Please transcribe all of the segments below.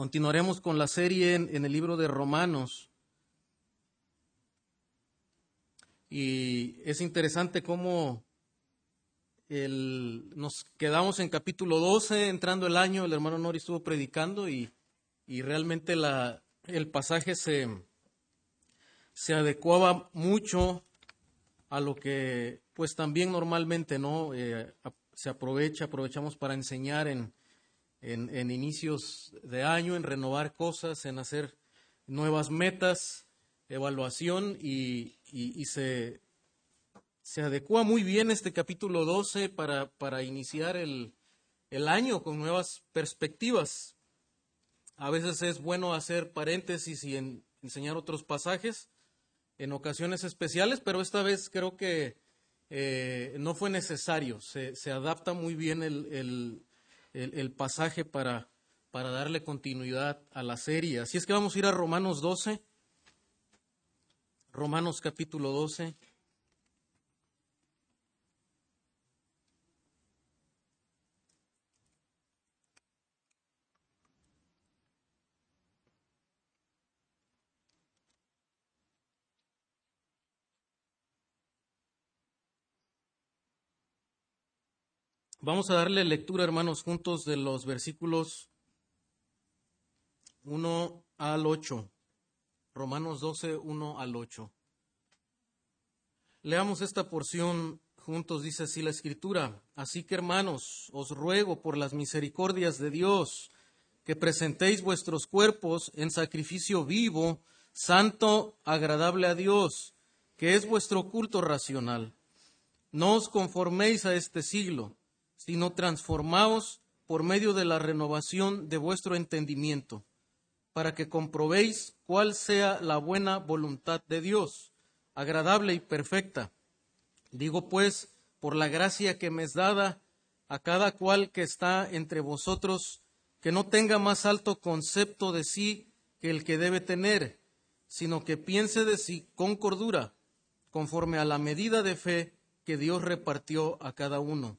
Continuaremos con la serie en, el libro de Romanos. Y es interesante cómo nos quedamos en capítulo 12, entrando el año, el hermano Nori estuvo predicando y, realmente la, el pasaje se, se adecuaba mucho a lo que pues también normalmente no eh, se aprovecha, aprovechamos para enseñar en, en, inicios de año, en renovar cosas, en hacer nuevas metas, evaluación y, se, se, adecua muy bien este capítulo 12 para, para iniciar el, el año con nuevas perspectivas. A veces es bueno hacer paréntesis y enseñar otros pasajes en ocasiones especiales, pero esta vez creo que eh, no fue necesario. Se, se adapta muy bien el, pasaje para, para darle continuidad a la serie. Así es que vamos a ir a Romanos 12. Romanos capítulo 12. Vamos a darle lectura, hermanos, juntos de los versículos 1 al 8. Romanos 12, 1 al 8. Leamos esta porción juntos, dice así la escritura. Así que, hermanos, os ruego por las misericordias de Dios que presentéis vuestros cuerpos en sacrificio vivo, santo, agradable a Dios, que es vuestro culto racional. No os conforméis a este siglo sino transformaos por medio de la renovación de vuestro entendimiento, para que comprobéis cuál sea la buena voluntad de Dios, agradable y perfecta. Digo pues, por la gracia que me es dada, a cada cual que está entre vosotros, que no tenga más alto concepto de sí que el que debe tener, sino que piense de sí con cordura, conforme a la medida de fe que Dios repartió a cada uno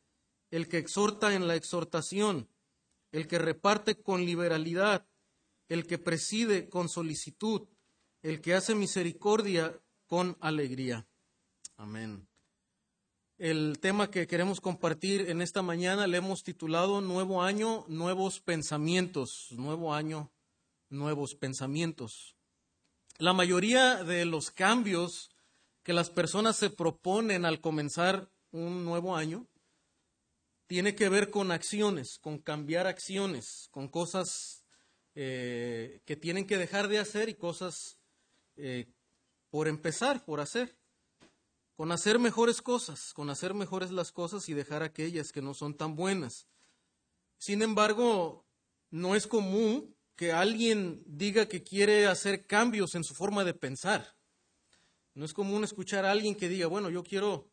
el que exhorta en la exhortación, el que reparte con liberalidad, el que preside con solicitud, el que hace misericordia con alegría. Amén. El tema que queremos compartir en esta mañana le hemos titulado Nuevo año, nuevos pensamientos. Nuevo año, nuevos pensamientos. La mayoría de los cambios que las personas se proponen al comenzar un nuevo año tiene que ver con acciones, con cambiar acciones, con cosas eh, que tienen que dejar de hacer y cosas eh, por empezar, por hacer, con hacer mejores cosas, con hacer mejores las cosas y dejar aquellas que no son tan buenas. Sin embargo, no es común que alguien diga que quiere hacer cambios en su forma de pensar. No es común escuchar a alguien que diga, bueno, yo quiero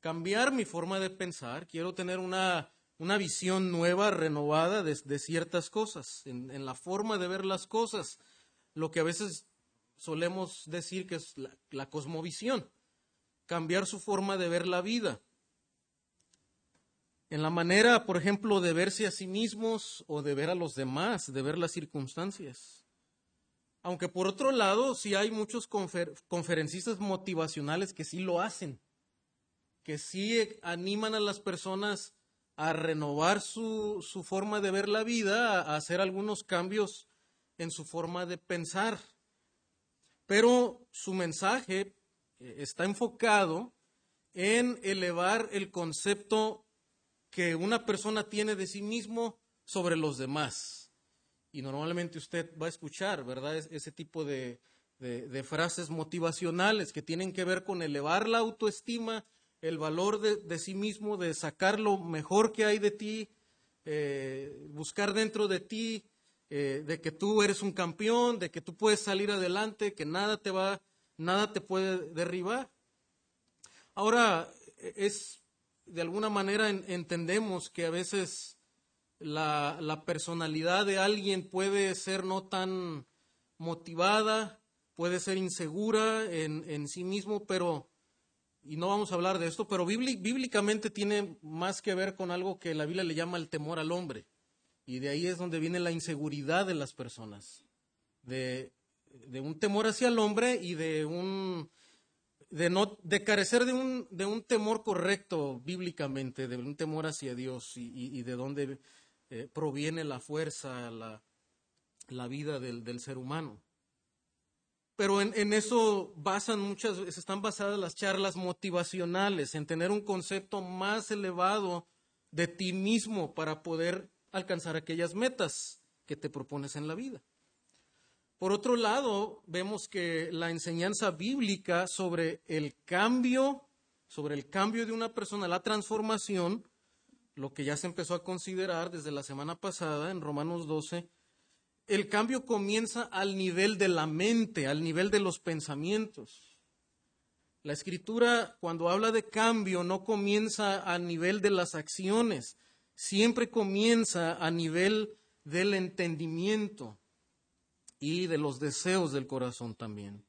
cambiar mi forma de pensar, quiero tener una, una visión nueva, renovada de, ciertas cosas, en, la forma de ver las cosas, lo que a veces solemos decir que es la, la cosmovisión, cambiar su forma de ver la vida, en la manera, por ejemplo, de verse a sí mismos o de ver a los demás, de ver las circunstancias. Aunque por otro lado, sí hay muchos conferencistas motivacionales que sí lo hacen que sí animan a las personas a renovar su, su forma de ver la vida, a hacer algunos cambios en su forma de pensar. Pero su mensaje eh, está enfocado en elevar el concepto que una persona tiene de sí mismo sobre los demás. Y normalmente usted va a escuchar, ¿verdad? Ese tipo de, de frases motivacionales que tienen que ver con elevar la autoestima el valor de, sí mismo, de sacar lo mejor que hay de ti, eh, buscar dentro de ti eh, de que tú eres un campeón, de que tú puedes salir adelante, que nada te va, nada te puede derribar. Ahora, es, de alguna manera entendemos que a veces la, la personalidad de alguien puede ser no tan motivada, puede ser insegura en, en sí mismo, pero y no vamos a hablar de esto, pero bíblicamente tiene más que ver con algo que la Biblia le llama el temor al hombre. Y de ahí es donde viene la inseguridad de las personas, de, un temor hacia el hombre y de un de no de carecer de un de un temor correcto bíblicamente, de un temor hacia Dios y, de dónde eh, proviene la fuerza, la, la vida del, del ser humano. Pero en, eso están basadas las charlas motivacionales, en tener un concepto más elevado de ti mismo para poder alcanzar aquellas metas que te propones en la vida. Por otro lado, vemos que la enseñanza bíblica sobre el cambio, sobre el cambio de una persona, la transformación, lo que ya se empezó a considerar desde la semana pasada en Romanos 12, el cambio comienza al nivel de la mente, al nivel de los pensamientos. La escritura, cuando habla de cambio, no comienza a nivel de las acciones, siempre comienza a nivel del entendimiento y de los deseos del corazón también.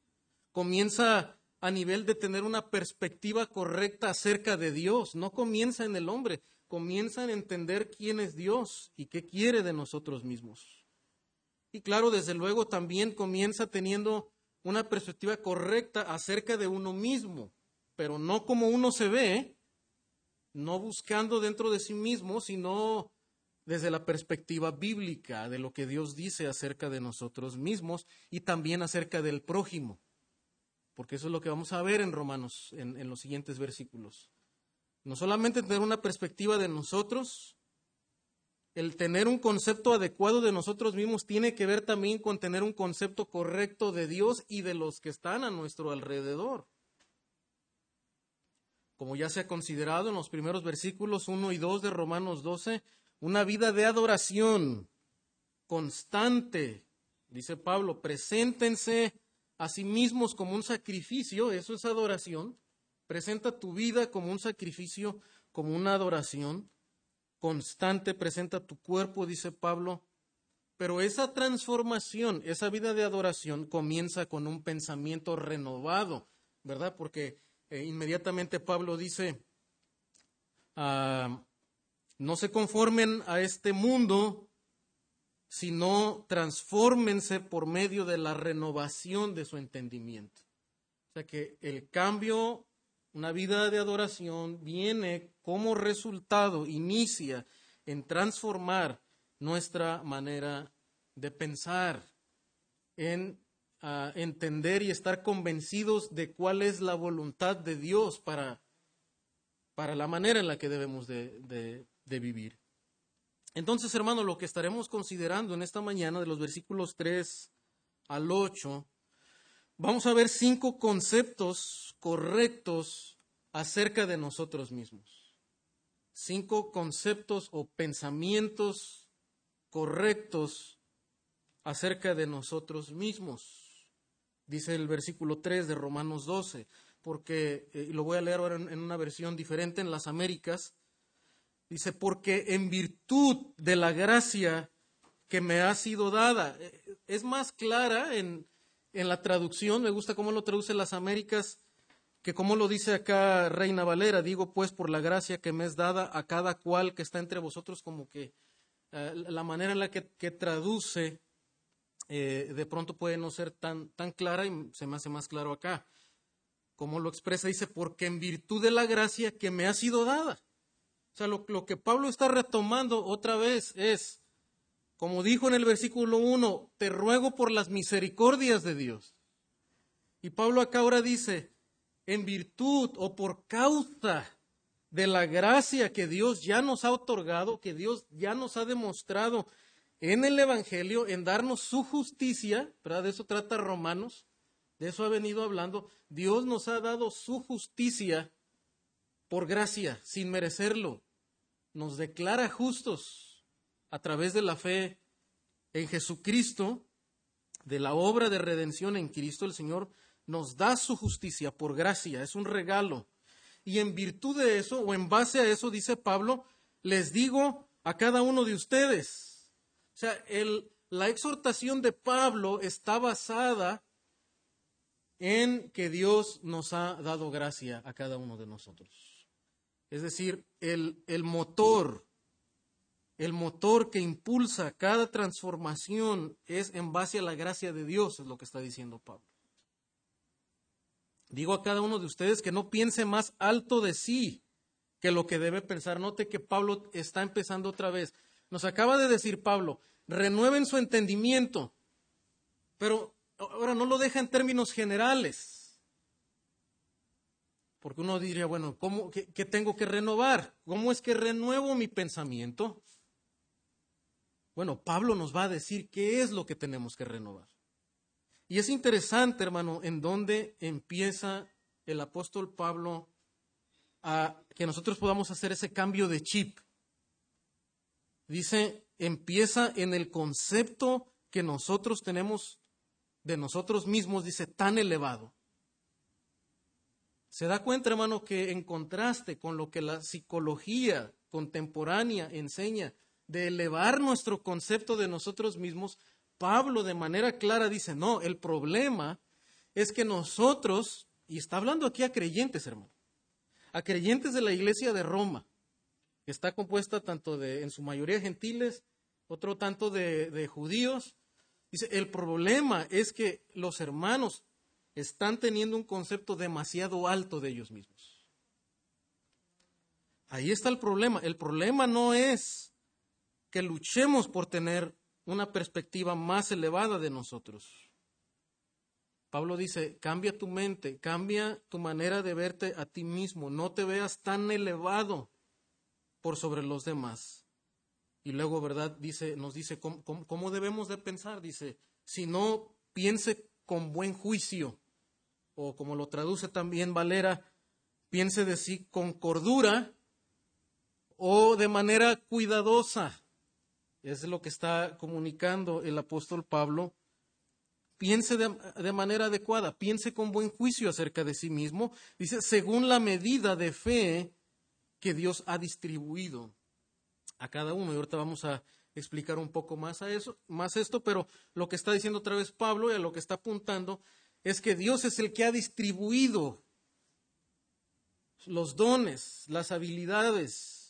Comienza a nivel de tener una perspectiva correcta acerca de Dios, no comienza en el hombre, comienza en entender quién es Dios y qué quiere de nosotros mismos. Y claro, desde luego también comienza teniendo una perspectiva correcta acerca de uno mismo, pero no como uno se ve, no buscando dentro de sí mismo, sino desde la perspectiva bíblica de lo que Dios dice acerca de nosotros mismos y también acerca del prójimo, porque eso es lo que vamos a ver en Romanos, en, en los siguientes versículos. No solamente tener una perspectiva de nosotros, el tener un concepto adecuado de nosotros mismos tiene que ver también con tener un concepto correcto de Dios y de los que están a nuestro alrededor. Como ya se ha considerado en los primeros versículos 1 y 2 de Romanos 12, una vida de adoración constante, dice Pablo, preséntense a sí mismos como un sacrificio, eso es adoración, presenta tu vida como un sacrificio, como una adoración constante presenta tu cuerpo, dice Pablo. Pero esa transformación, esa vida de adoración comienza con un pensamiento renovado, ¿verdad? Porque eh, inmediatamente Pablo dice, ah, no se conformen a este mundo, sino transfórmense por medio de la renovación de su entendimiento. O sea que el cambio una vida de adoración viene como resultado, inicia en transformar nuestra manera de pensar, en ah, entender y estar convencidos de cuál es la voluntad de Dios para, para la manera en la que debemos de, de vivir. Entonces, hermano, lo que estaremos considerando en esta mañana de los versículos 3 al 8 vamos a ver cinco conceptos correctos acerca de nosotros mismos. Cinco conceptos o pensamientos correctos acerca de nosotros mismos. Dice el versículo 3 de Romanos 12, porque, eh, lo voy a leer ahora en una versión diferente en las Américas, dice, porque en virtud de la gracia que me ha sido dada, eh, es más clara en, en la traducción, me gusta cómo lo traduce las Américas, que como lo dice acá Reina Valera, digo pues por la gracia que me es dada a cada cual que está entre vosotros, como que eh, la manera en la que, traduce eh, de pronto puede no ser tan, tan clara y se me hace más claro acá. Como lo expresa, dice, porque en virtud de la gracia que me ha sido dada. O sea, lo, lo que Pablo está retomando otra vez es, como dijo en el versículo 1, te ruego por las misericordias de Dios. Y Pablo acá ahora dice, en virtud o por causa de la gracia que Dios ya nos ha otorgado, que Dios ya nos ha demostrado en el Evangelio, en darnos su justicia, ¿verdad? De eso trata Romanos, de eso ha venido hablando. Dios nos ha dado su justicia por gracia, sin merecerlo. Nos declara justos a través de la fe en Jesucristo, de la obra de redención en Cristo, el Señor nos da su justicia por gracia, es un regalo. Y en virtud de eso, o en base a eso, dice Pablo, les digo a cada uno de ustedes. O sea, el, la exhortación de Pablo está basada en que Dios nos ha dado gracia a cada uno de nosotros. Es decir, el, el motor, el motor que impulsa cada transformación es en base a la gracia de Dios, es lo que está diciendo Pablo. Digo a cada uno de ustedes que no piense más alto de sí que lo que debe pensar. Note que Pablo está empezando otra vez. Nos acaba de decir Pablo, renueven su entendimiento, pero ahora no lo deja en términos generales. Porque uno diría, bueno, ¿cómo, qué, qué tengo que renovar? ¿Cómo es que renuevo mi pensamiento? Bueno, Pablo nos va a decir qué es lo que tenemos que renovar. Y es interesante, hermano, en dónde empieza el apóstol Pablo a que nosotros podamos hacer ese cambio de chip. Dice, empieza en el concepto que nosotros tenemos de nosotros mismos, dice, tan elevado. Se da cuenta, hermano, que en contraste con lo que la psicología contemporánea enseña de elevar nuestro concepto de nosotros mismos, Pablo de manera clara dice, no, el problema es que nosotros, y está hablando aquí a creyentes, hermano, a creyentes de la iglesia de Roma, que está compuesta tanto de, en su mayoría gentiles, otro tanto de, judíos. Dice, el problema es que los hermanos están teniendo un concepto demasiado alto de ellos mismos. Ahí está el problema. El problema no es que luchemos por tener una perspectiva más elevada de nosotros. Pablo dice, cambia tu mente, cambia tu manera de verte a ti mismo, no te veas tan elevado por sobre los demás. Y luego, ¿verdad? Dice, nos dice cómo, cómo debemos de pensar. Dice, si no piense con buen juicio, o como lo traduce también Valera, piense de sí con cordura o de manera cuidadosa. Es lo que está comunicando el apóstol Pablo. Piense de, manera adecuada, piense con buen juicio acerca de sí mismo. Dice, según la medida de fe que Dios ha distribuido a cada uno. Y ahorita vamos a explicar un poco más a eso, más esto, pero lo que está diciendo otra vez Pablo y a lo que está apuntando es que Dios es el que ha distribuido los dones, las habilidades,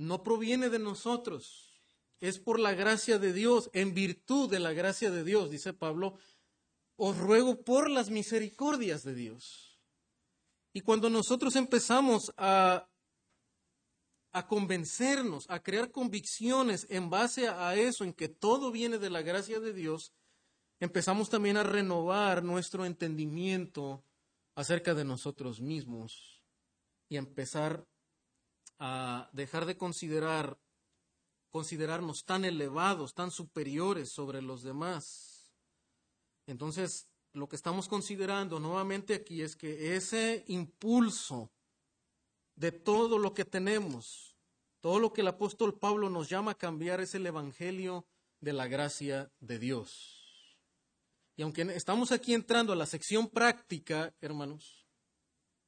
no proviene de nosotros, es por la gracia de Dios, en virtud de la gracia de Dios, dice Pablo, os ruego por las misericordias de Dios. Y cuando nosotros empezamos a, a convencernos, a crear convicciones en base a eso, en que todo viene de la gracia de Dios, empezamos también a renovar nuestro entendimiento acerca de nosotros mismos y a empezar a dejar de considerar considerarnos tan elevados, tan superiores sobre los demás. Entonces, lo que estamos considerando nuevamente aquí es que ese impulso de todo lo que tenemos, todo lo que el apóstol Pablo nos llama a cambiar es el Evangelio de la gracia de Dios. Y aunque estamos aquí entrando a la sección práctica, hermanos,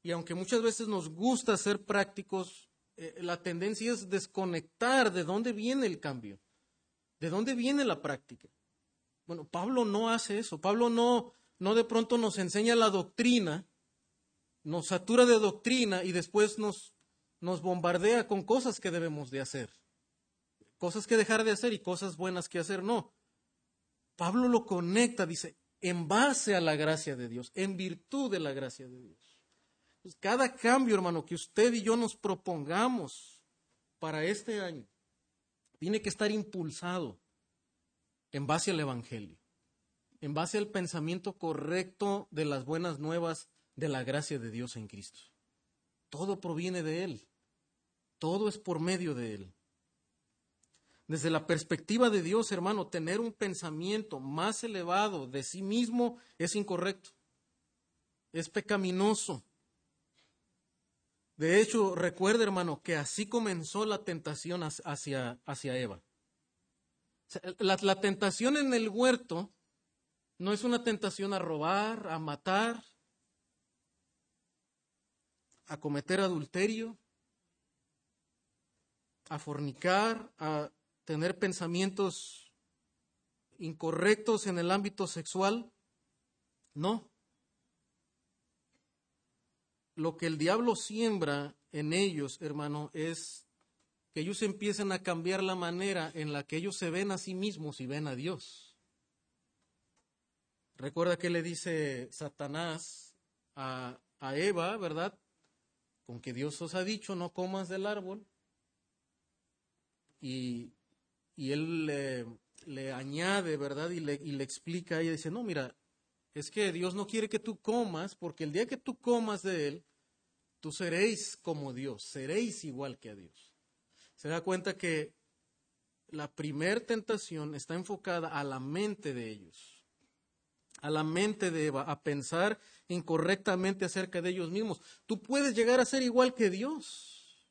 y aunque muchas veces nos gusta ser prácticos, eh, la tendencia es desconectar de dónde viene el cambio, de dónde viene la práctica. Bueno, Pablo no hace eso. Pablo no, no de pronto nos enseña la doctrina, nos satura de doctrina y después nos, nos bombardea con cosas que debemos de hacer. Cosas que dejar de hacer y cosas buenas que hacer. No. Pablo lo conecta, dice, en base a la gracia de Dios, en virtud de la gracia de Dios. Pues cada cambio, hermano, que usted y yo nos propongamos para este año, tiene que estar impulsado en base al Evangelio, en base al pensamiento correcto de las buenas nuevas de la gracia de Dios en Cristo. Todo proviene de Él, todo es por medio de Él. Desde la perspectiva de Dios, hermano, tener un pensamiento más elevado de sí mismo es incorrecto, es pecaminoso. De hecho, recuerda, hermano, que así comenzó la tentación hacia, hacia Eva. La, la tentación en el huerto no es una tentación a robar, a matar, a cometer adulterio, a fornicar, a tener pensamientos incorrectos en el ámbito sexual. No. Lo que el diablo siembra en ellos, hermano, es que ellos empiecen a cambiar la manera en la que ellos se ven a sí mismos y ven a Dios. Recuerda que le dice Satanás a, a Eva, ¿verdad? Con que Dios os ha dicho, no comas del árbol. Y, y él le, le, añade, ¿verdad? Y le, y le explica ella, dice, no, mira, es que Dios no quiere que tú comas, porque el día que tú comas de Él, tú seréis como Dios, seréis igual que a Dios. Se da cuenta que la primer tentación está enfocada a la mente de ellos, a la mente de Eva, a pensar incorrectamente acerca de ellos mismos. Tú puedes llegar a ser igual que Dios.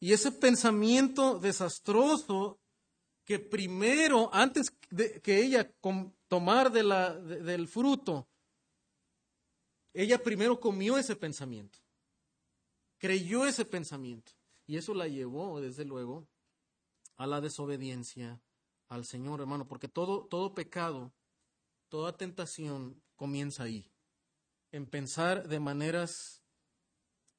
Y ese pensamiento desastroso que primero, antes de que ella tomar de la, del fruto, ella primero comió ese pensamiento, creyó ese pensamiento, y eso la llevó, desde luego, a la desobediencia al Señor, hermano, porque todo, todo pecado, toda tentación comienza ahí, en pensar de maneras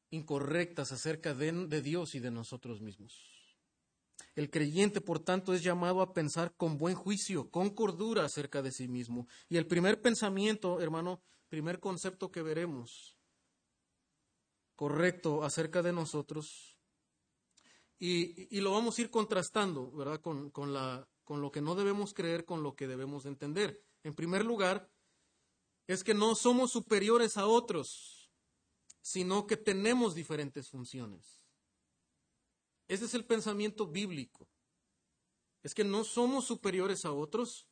incorrectas acerca de Dios y de nosotros mismos. El creyente, por tanto, es llamado a pensar con buen juicio, con cordura acerca de sí mismo. Y el primer pensamiento, hermano, primer concepto que veremos correcto acerca de nosotros, y, lo vamos a ir contrastando, ¿verdad? Con, con, la, con lo que no debemos creer, con lo que debemos entender. En primer lugar, es que no somos superiores a otros, sino que tenemos diferentes funciones. Ese es el pensamiento bíblico. Es que no somos superiores a otros,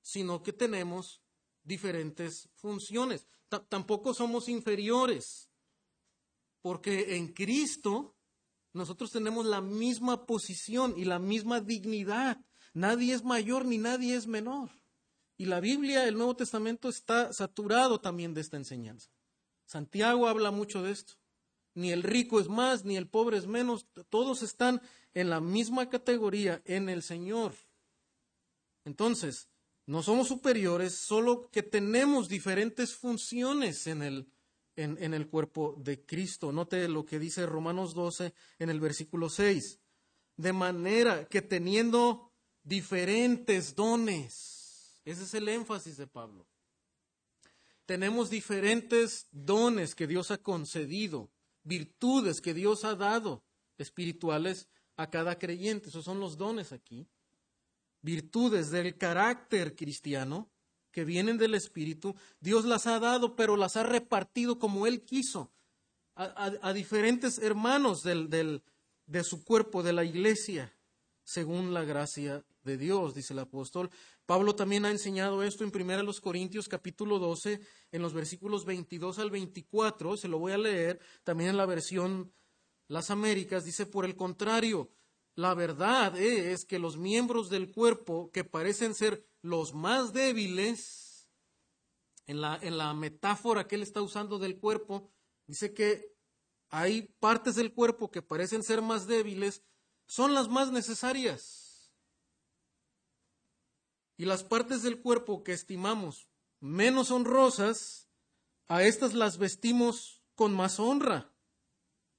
sino que tenemos diferentes funciones. tampoco somos inferiores, porque en Cristo nosotros tenemos la misma posición y la misma dignidad. Nadie es mayor ni nadie es menor. Y la Biblia, el Nuevo Testamento está saturado también de esta enseñanza. Santiago habla mucho de esto ni el rico es más, ni el pobre es menos, todos están en la misma categoría en el Señor. Entonces, no somos superiores, solo que tenemos diferentes funciones en el, en, el cuerpo de Cristo. Note lo que dice Romanos 12 en el versículo 6. De manera que teniendo diferentes dones, ese es el énfasis de Pablo. Tenemos diferentes dones que Dios ha concedido virtudes que Dios ha dado espirituales a cada creyente. Esos son los dones aquí. Virtudes del carácter cristiano que vienen del Espíritu. Dios las ha dado, pero las ha repartido como Él quiso a, diferentes hermanos del, del, de su cuerpo, de la iglesia, según la gracia de Dios, dice el apóstol. Pablo también ha enseñado esto en 1 Corintios capítulo 12, en los versículos 22 al 24, se lo voy a leer, también en la versión Las Américas, dice, por el contrario, la verdad es que los miembros del cuerpo que parecen ser los más débiles, en la, en la metáfora que él está usando del cuerpo, dice que hay partes del cuerpo que parecen ser más débiles, son las más necesarias. Y las partes del cuerpo que estimamos menos honrosas, a estas las vestimos con más honra.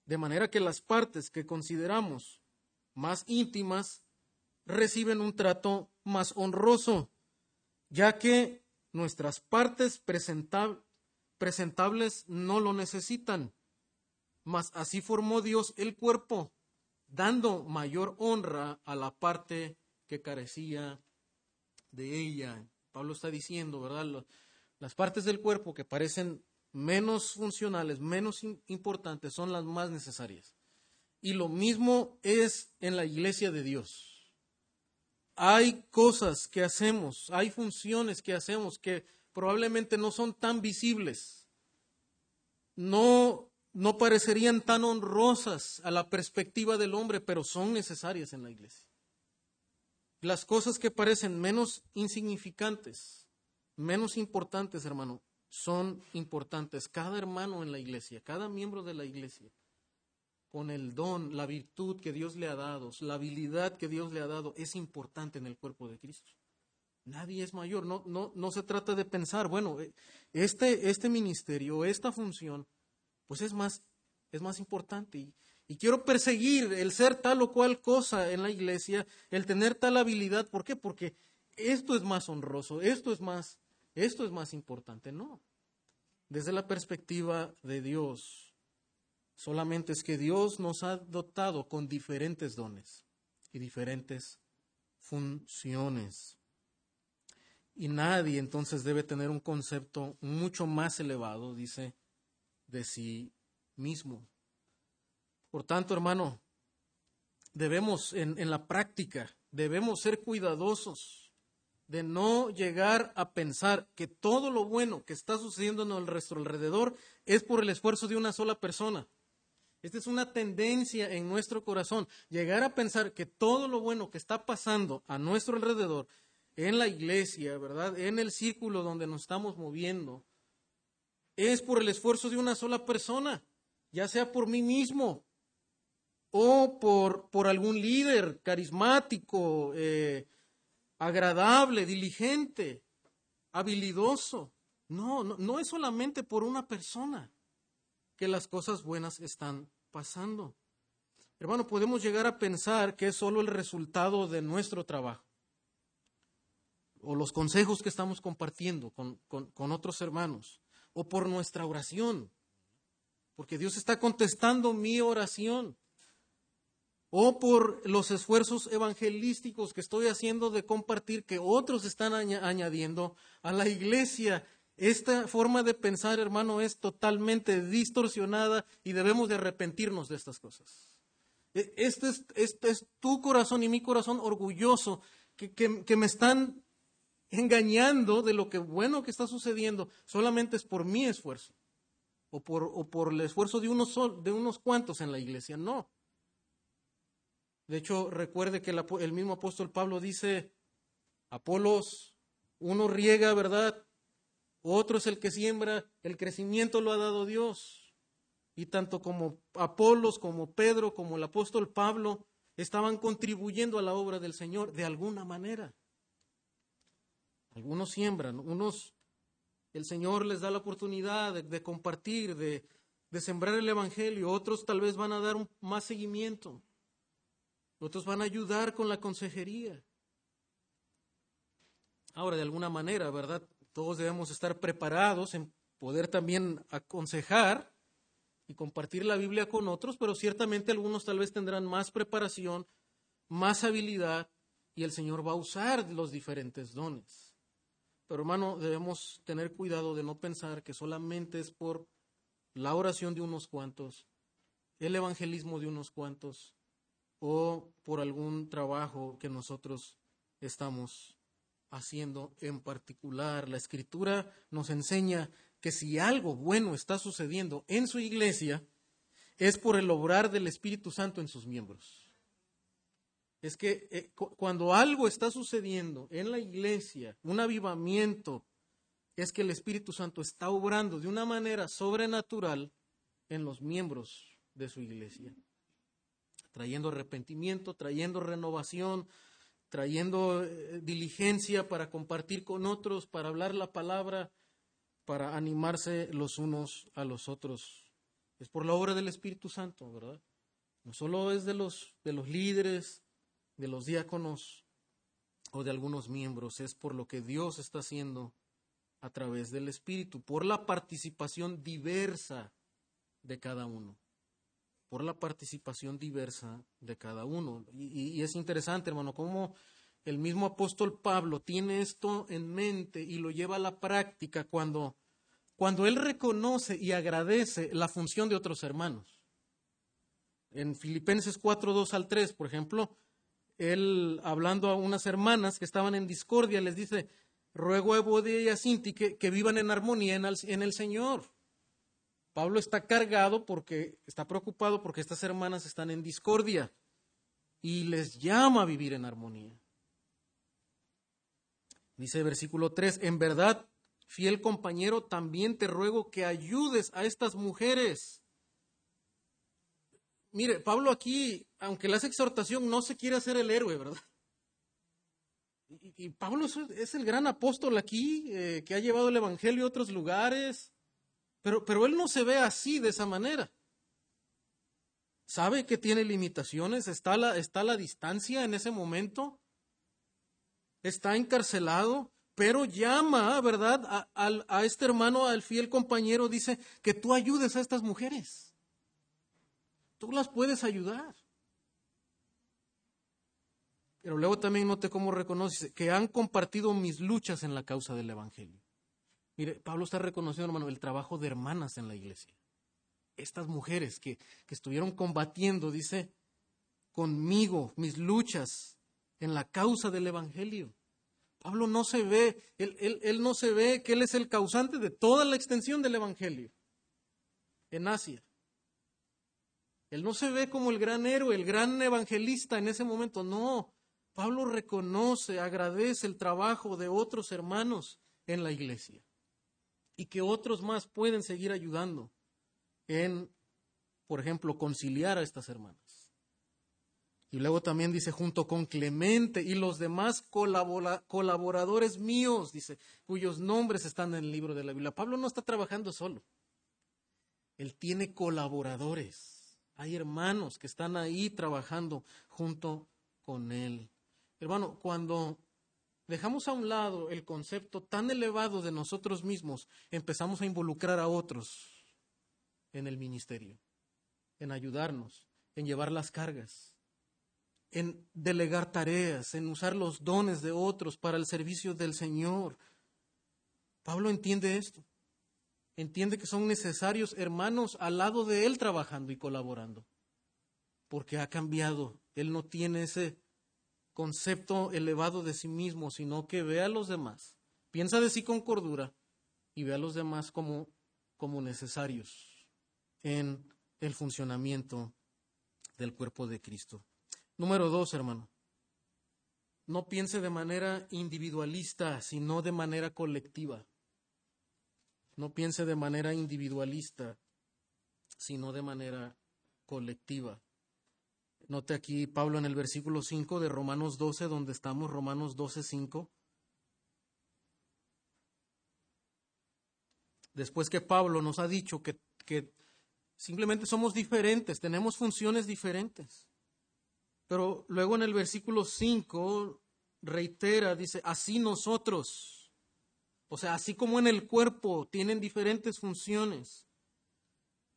De manera que las partes que consideramos más íntimas reciben un trato más honroso, ya que nuestras partes presentables no lo necesitan. Mas así formó Dios el cuerpo, dando mayor honra a la parte que carecía de ella. Pablo está diciendo, ¿verdad? Las partes del cuerpo que parecen menos funcionales, menos importantes, son las más necesarias. Y lo mismo es en la iglesia de Dios. Hay cosas que hacemos, hay funciones que hacemos que probablemente no son tan visibles, no, no parecerían tan honrosas a la perspectiva del hombre, pero son necesarias en la iglesia. Las cosas que parecen menos insignificantes, menos importantes, hermano, son importantes. Cada hermano en la iglesia, cada miembro de la iglesia, con el don, la virtud que Dios le ha dado, la habilidad que Dios le ha dado, es importante en el cuerpo de Cristo. Nadie es mayor. No, no, no se trata de pensar, bueno, eh, este, este ministerio, esta función, pues es más, es más importante. Y quiero perseguir el ser tal o cual cosa en la iglesia, el tener tal habilidad. ¿Por qué? Porque esto es más honroso, esto es más, esto es más importante. No. Desde la perspectiva de Dios, solamente es que Dios nos ha dotado con diferentes dones y diferentes funciones. Y nadie entonces debe tener un concepto mucho más elevado, dice, de sí mismo. Por tanto, hermano, debemos en, la práctica, debemos ser cuidadosos de no llegar a pensar que todo lo bueno que está sucediendo en nuestro alrededor es por el esfuerzo de una sola persona. Esta es una tendencia en nuestro corazón, llegar a pensar que todo lo bueno que está pasando a nuestro alrededor, en la iglesia, ¿verdad? En el círculo donde nos estamos moviendo, es por el esfuerzo de una sola persona, ya sea por mí mismo, o por, por algún líder carismático, eh, agradable, diligente, habilidoso. No, no, no es solamente por una persona que las cosas buenas están pasando. Hermano, podemos llegar a pensar que es solo el resultado de nuestro trabajo o los consejos que estamos compartiendo con, con, otros hermanos, o por nuestra oración, porque Dios está contestando mi oración o por los esfuerzos evangelísticos que estoy haciendo de compartir que otros están añadiendo a la iglesia. Esta forma de pensar, hermano, es totalmente distorsionada y debemos de arrepentirnos de estas cosas. E, este es, este es tu corazón y mi corazón orgulloso que, que, me están engañando de lo que bueno que está sucediendo solamente es por mi esfuerzo o por, o por el esfuerzo de unos, de unos cuantos en la iglesia. No. De hecho, recuerde que el, mismo apóstol Pablo dice, Apolos, uno riega, ¿verdad? Otro es el que siembra, el crecimiento lo ha dado Dios. Y tanto como Apolos, como Pedro, como el apóstol Pablo, estaban contribuyendo a la obra del Señor de alguna manera. Algunos siembran, unos, el Señor les da la oportunidad de, compartir, de, de, sembrar el Evangelio, otros tal vez van a dar más seguimiento. Otros van a ayudar con la consejería. Ahora, de alguna manera, ¿verdad? Todos debemos estar preparados en poder también aconsejar y compartir la Biblia con otros, pero ciertamente algunos tal vez tendrán más preparación, más habilidad, y el Señor va a usar los diferentes dones. Pero hermano, debemos tener cuidado de no pensar que solamente es por la oración de unos cuantos, el evangelismo de unos cuantos, o por algún trabajo que nosotros estamos haciendo en particular. La escritura nos enseña que si algo bueno está sucediendo en su iglesia, es por el obrar del Espíritu Santo en sus miembros. Es que eh, cuando algo está sucediendo en la iglesia, un avivamiento, es que el Espíritu Santo está obrando de una manera sobrenatural en los miembros de su iglesia trayendo arrepentimiento, trayendo renovación, trayendo eh, diligencia para compartir con otros, para hablar la palabra, para animarse los unos a los otros. Es por la obra del Espíritu Santo, ¿verdad? No solo es de los, de los líderes, de los diáconos o de algunos miembros, es por lo que Dios está haciendo a través del Espíritu, por la participación diversa de cada uno por la participación diversa de cada uno. Y, es interesante, hermano, cómo el mismo apóstol Pablo tiene esto en mente y lo lleva a la práctica cuando, cuando él reconoce y agradece la función de otros hermanos. En Filipenses 4, 2 al 3, por ejemplo, él hablando a unas hermanas que estaban en discordia, les dice, ruego a Evodia y a Sinti que, que vivan en armonía en el Señor. Pablo está cargado porque está preocupado porque estas hermanas están en discordia y les llama a vivir en armonía. Dice versículo 3, en verdad, fiel compañero, también te ruego que ayudes a estas mujeres. Mire, Pablo aquí, aunque le hace exhortación, no se quiere hacer el héroe, ¿verdad? Y, Pablo es, el gran apóstol aquí, eh, que ha llevado el Evangelio a otros lugares, pero, pero él no se ve así, de esa manera. Sabe que tiene limitaciones, está la, está la distancia en ese momento, está encarcelado, pero llama, ¿verdad?, a, a, este hermano, al fiel compañero, dice que tú ayudes a estas mujeres. Tú las puedes ayudar. Pero luego también note cómo reconoce que han compartido mis luchas en la causa del Evangelio. Mire, Pablo está reconociendo, hermano, el trabajo de hermanas en la iglesia. Estas mujeres que, que estuvieron combatiendo, dice, conmigo, mis luchas en la causa del Evangelio. Pablo no se ve, él, él, él, no se ve que él es el causante de toda la extensión del Evangelio en Asia. Él no se ve como el gran héroe, el gran evangelista en ese momento. No, Pablo reconoce, agradece el trabajo de otros hermanos en la iglesia y que otros más pueden seguir ayudando en, por ejemplo, conciliar a estas hermanas. Y luego también dice, junto con Clemente y los demás colaboradores míos, dice, cuyos nombres están en el libro de la Biblia. Pablo no está trabajando solo. Él tiene colaboradores. Hay hermanos que están ahí trabajando junto con él. Hermano, cuando dejamos a un lado el concepto tan elevado de nosotros mismos, empezamos a involucrar a otros en el ministerio, en ayudarnos, en llevar las cargas, en delegar tareas, en usar los dones de otros para el servicio del Señor. Pablo entiende esto. Entiende que son necesarios hermanos al lado de él trabajando y colaborando. Porque ha cambiado. Él no tiene ese concepto elevado de sí mismo, sino que ve a los demás, piensa de sí con cordura y ve a los demás como, como necesarios en el funcionamiento del cuerpo de Cristo. Número dos, hermano. No piense de manera individualista, sino de manera colectiva. No piense de manera individualista, sino de manera colectiva. Note aquí Pablo en el versículo 5 de Romanos 12, donde estamos, Romanos 12, 5. Después que Pablo nos ha dicho que, que simplemente somos diferentes, tenemos funciones diferentes. Pero luego en el versículo 5 reitera, dice, así nosotros, o sea, así como en el cuerpo tienen diferentes funciones,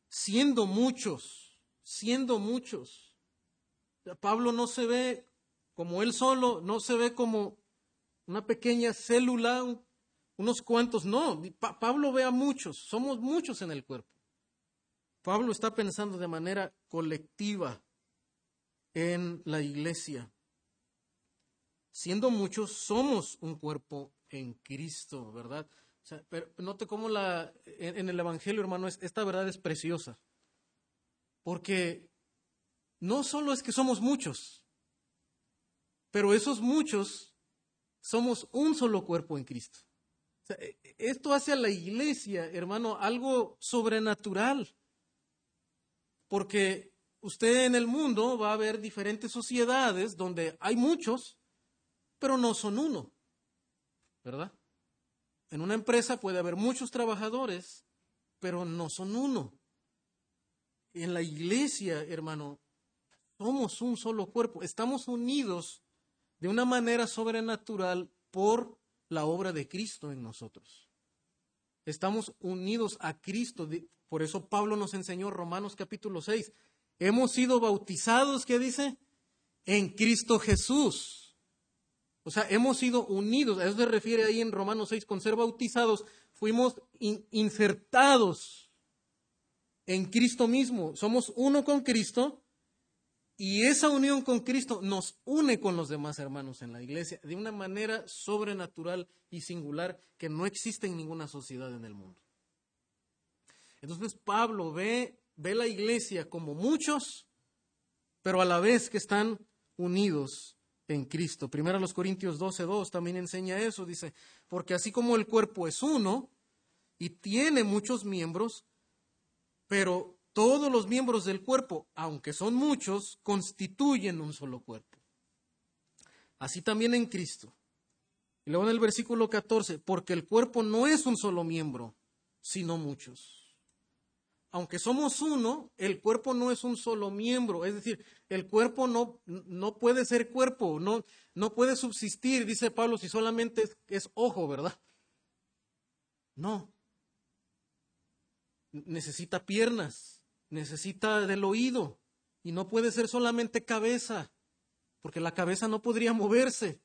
siendo muchos, siendo muchos, Pablo no se ve como él solo, no se ve como una pequeña célula, unos cuantos, no, Pablo ve a muchos, somos muchos en el cuerpo. Pablo está pensando de manera colectiva en la iglesia. Siendo muchos, somos un cuerpo en Cristo, ¿verdad? pero note cómo la, en el Evangelio, hermano, esta verdad es preciosa. Porque no solo es que somos muchos, pero esos muchos somos un solo cuerpo en Cristo. E, e, esto hace a la iglesia, hermano, algo sobrenatural. Porque usted en el mundo va a ver diferentes sociedades donde hay muchos, pero no son uno. ¿Verdad? En una empresa puede haber muchos trabajadores, pero no son uno. En la iglesia, hermano, somos un solo cuerpo, estamos unidos de una manera sobrenatural por la obra de Cristo en nosotros. Estamos unidos a Cristo, por eso Pablo nos enseñó Romanos capítulo 6. Hemos sido bautizados, ¿qué dice? En Cristo Jesús. O sea, hemos sido unidos, a eso se refiere ahí en Romanos 6, con ser bautizados, fuimos insertados en Cristo mismo. Somos uno con Cristo y esa unión con Cristo nos une con los demás hermanos en la iglesia de una manera sobrenatural y singular que no existe en ninguna sociedad en el mundo. Entonces Pablo ve, ve la iglesia como muchos, pero a la vez que están unidos en Cristo. Primero los Corintios 12, 2 también enseña eso, dice, porque así como el cuerpo es uno y tiene muchos miembros, pero todos los miembros del cuerpo, aunque son muchos, constituyen un solo cuerpo. Así también en Cristo. Y luego en el versículo 14, porque el cuerpo no es un solo miembro, sino muchos aunque somos uno, el cuerpo no es un solo miembro, es decir, el cuerpo no, no puede ser cuerpo, no, no puede subsistir, dice Pablo, si solamente es, es ojo, ¿verdad? No. Necesita piernas, necesita del oído, y no puede ser solamente cabeza, porque la cabeza no podría moverse.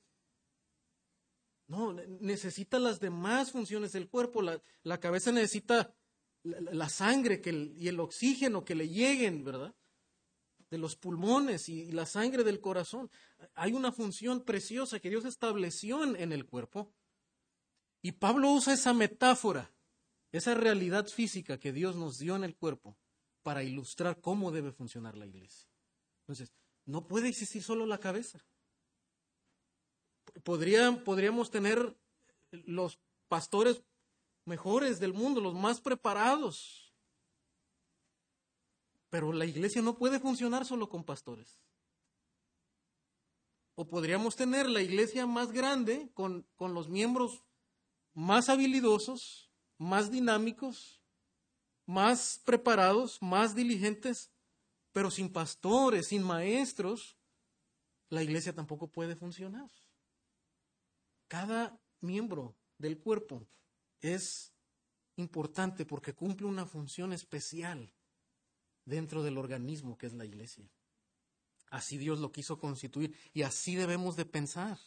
No, necesita las demás funciones del cuerpo. La, cabeza necesita la, sangre y el oxígeno que le lleguen, ¿verdad? De los pulmones y, la sangre del corazón. Hay una función preciosa que Dios estableció en, el cuerpo. Y Pablo usa esa metáfora, esa realidad física que Dios nos dio en el cuerpo para ilustrar cómo debe funcionar la iglesia. Entonces, no puede existir solo la cabeza. podríamos tener los pastores mejores del mundo, los más preparados. Pero la iglesia no puede funcionar solo con pastores. O podríamos tener la iglesia más grande con, con los miembros más habilidosos, más dinámicos, más preparados, más diligentes, pero sin pastores, sin maestros, la iglesia tampoco puede funcionar. Cada miembro del cuerpo es importante porque cumple una función especial dentro del organismo que es la iglesia. Así Dios lo quiso constituir y así debemos de pensar.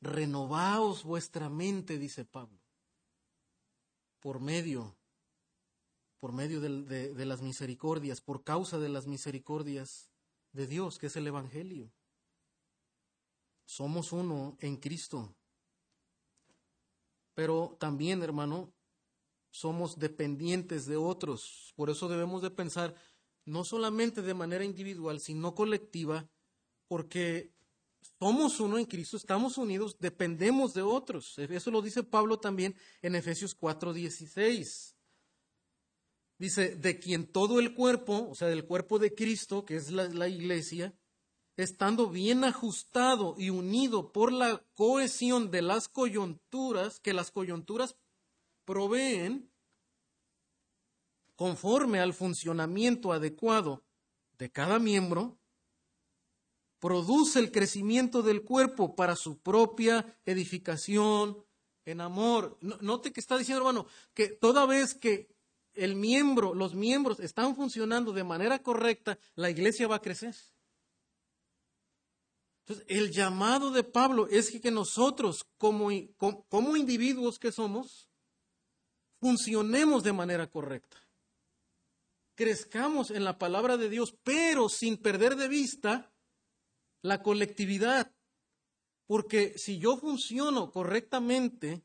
Renovaos vuestra mente, dice Pablo, por medio, por medio de, las misericordias, por causa de las misericordias de Dios, que es el Evangelio. Somos uno en Cristo. Pero también, hermano, somos dependientes de otros. Por eso debemos de pensar no solamente de manera individual, sino colectiva, porque somos uno en Cristo, estamos unidos, dependemos de otros. Eso lo dice Pablo también en Efesios 4:16. Dice, de quien todo el cuerpo, o sea, del cuerpo de Cristo, que es la, iglesia, estando bien ajustado y unido por la cohesión de las coyunturas, que las coyunturas proveen, conforme al funcionamiento adecuado de cada miembro, produce el crecimiento del cuerpo para su propia edificación en amor. Note que está diciendo, hermano, que toda vez que el miembro, los miembros están funcionando de manera correcta, la iglesia va a crecer. Entonces, el llamado de Pablo es que nosotros, como, como individuos que somos, funcionemos de manera correcta. Crezcamos en la palabra de Dios, pero sin perder de vista la colectividad. Porque si yo funciono correctamente,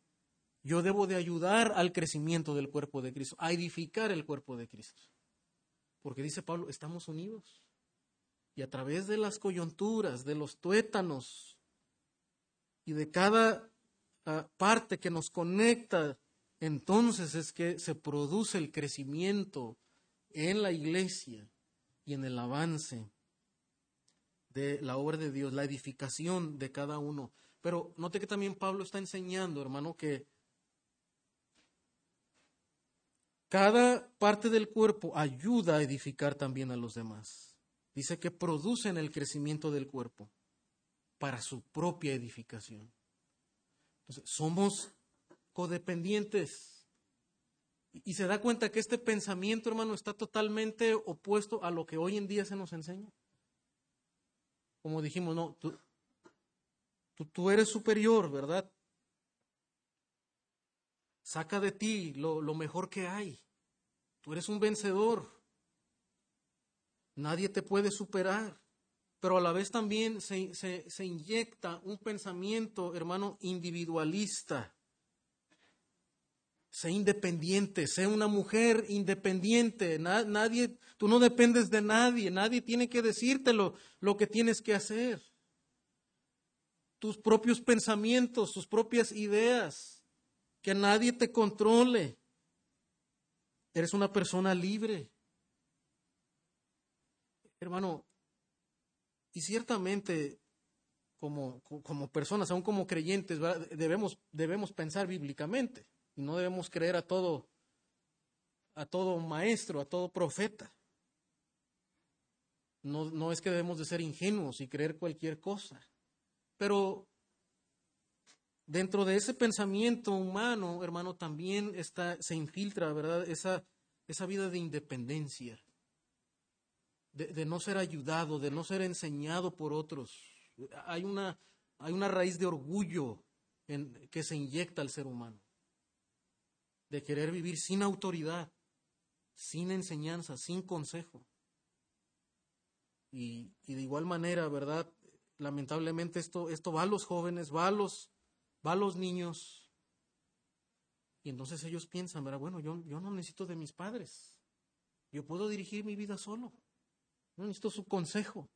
yo debo de ayudar al crecimiento del cuerpo de Cristo, a edificar el cuerpo de Cristo. Porque dice Pablo, estamos unidos y a través de las coyunturas, de los tuétanos y de cada ah, parte que nos conecta, entonces es que se produce el crecimiento en la iglesia y en el avance de la obra de Dios, la edificación de cada uno. Pero note que también Pablo está enseñando, hermano, que cada parte del cuerpo ayuda a edificar también a los demás. Dice que producen el crecimiento del cuerpo para su propia edificación. Entonces, somos codependientes. Y, se da cuenta que este pensamiento, hermano, está totalmente opuesto a lo que hoy en día se nos enseña. Como dijimos, no, tú, tú, eres superior, ¿verdad? Saca de ti lo, mejor que hay. Tú eres un vencedor. Nadie te puede superar. Pero a la vez también se, se, inyecta un pensamiento, hermano, individualista. Sé independiente, sé una mujer independiente. nadie, tú no dependes de nadie, nadie tiene que decirte lo, lo que tienes que hacer. tus propios pensamientos, tus propias ideas, que nadie te controle. Eres una persona libre. Hermano, y ciertamente como, como personas, aún como creyentes, debemos, debemos pensar bíblicamente y no debemos creer a todo, a todo maestro, a todo profeta. No, no es que debemos de ser ingenuos y creer cualquier cosa, pero dentro de ese pensamiento humano, hermano, también está, se infiltra, ¿verdad? Esa, esa vida de independencia, de, no ser ayudado, de no ser enseñado por otros, hay una, hay una raíz de orgullo en, que se inyecta al ser humano, de querer vivir sin autoridad, sin enseñanza, sin consejo. Y, de igual manera, ¿verdad? Lamentablemente esto, esto va a los jóvenes, va a los, va a los niños. Y entonces ellos piensan, ¿verdad? Bueno, yo, yo no necesito de mis padres. Yo puedo dirigir mi vida solo. No necesito su consejo.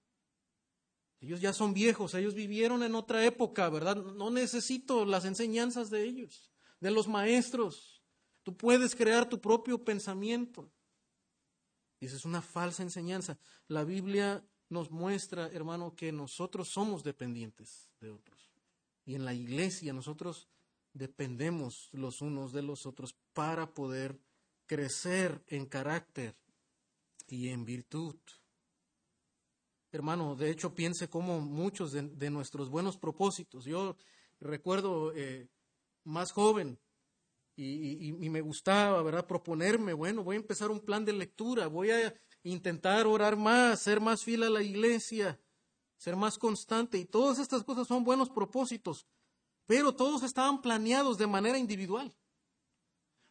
Ellos ya son viejos, ellos vivieron en otra época, ¿verdad? No necesito las enseñanzas de ellos, de los maestros. Tú puedes crear tu propio pensamiento. Y esa es una falsa enseñanza. La Biblia nos muestra, hermano, que nosotros somos dependientes de otros. Y en la iglesia nosotros dependemos los unos de los otros para poder crecer en carácter y en virtud. Hermano, de hecho piense como muchos de, nuestros buenos propósitos. Yo recuerdo eh, más joven y, me gustaba, ¿verdad? Proponerme, bueno, voy a empezar un plan de lectura, voy a intentar orar más, ser más fiel a la iglesia, ser más constante y todas estas cosas son buenos propósitos, pero todos estaban planeados de manera individual.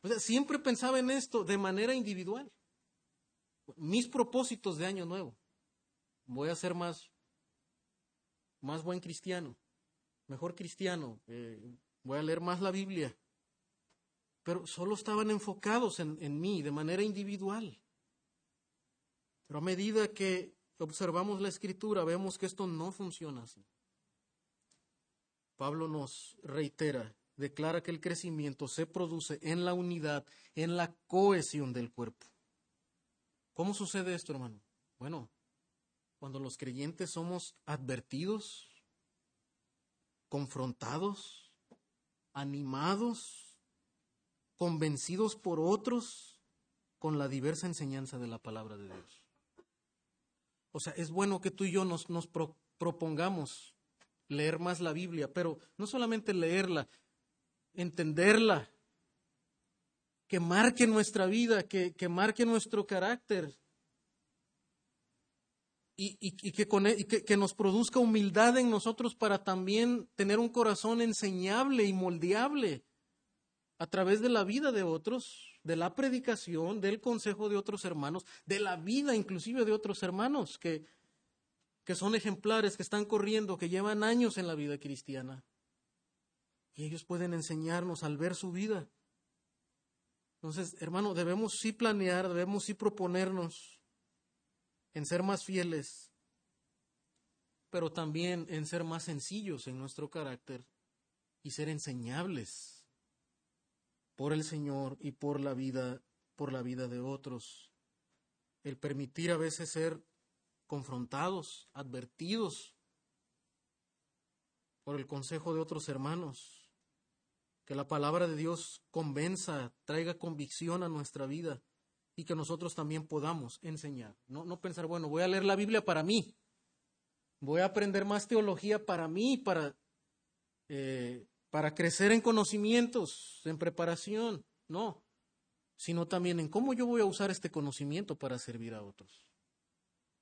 O sea, siempre pensaba en esto de manera individual. Mis propósitos de año nuevo voy a ser más, más buen cristiano, mejor cristiano, eh, voy a leer más la Biblia. Pero solo estaban enfocados en, en mí de manera individual. Pero a medida que observamos la escritura, vemos que esto no funciona así. Pablo nos reitera, declara que el crecimiento se produce en la unidad, en la cohesión del cuerpo. ¿Cómo sucede esto, hermano? Bueno, cuando los creyentes somos advertidos, confrontados, animados, convencidos por otros con la diversa enseñanza de la palabra de Dios. O sea, es bueno que tú y yo nos, propongamos leer más la Biblia, pero no solamente leerla, entenderla, que marque nuestra vida, que, que marque nuestro carácter, y, que, que, nos produzca humildad en nosotros para también tener un corazón enseñable y moldeable a través de la vida de otros, de la predicación, del consejo de otros hermanos, de la vida inclusive de otros hermanos que, que son ejemplares, que están corriendo, que llevan años en la vida cristiana. Y ellos pueden enseñarnos al ver su vida. Entonces, hermano, debemos sí planear, debemos sí proponernos en ser más fieles, pero también en ser más sencillos en nuestro carácter y ser enseñables por el Señor y por la vida, por la vida de otros. El permitir a veces ser confrontados, advertidos por el consejo de otros hermanos. Que la palabra de Dios convenza, traiga convicción a nuestra vida y que nosotros también podamos enseñar. No, no pensar, bueno, voy a leer la Biblia para mí, voy a aprender más teología para mí, para, eh, para crecer en conocimientos, en preparación. No, sino también en cómo yo voy a usar este conocimiento para servir a otros.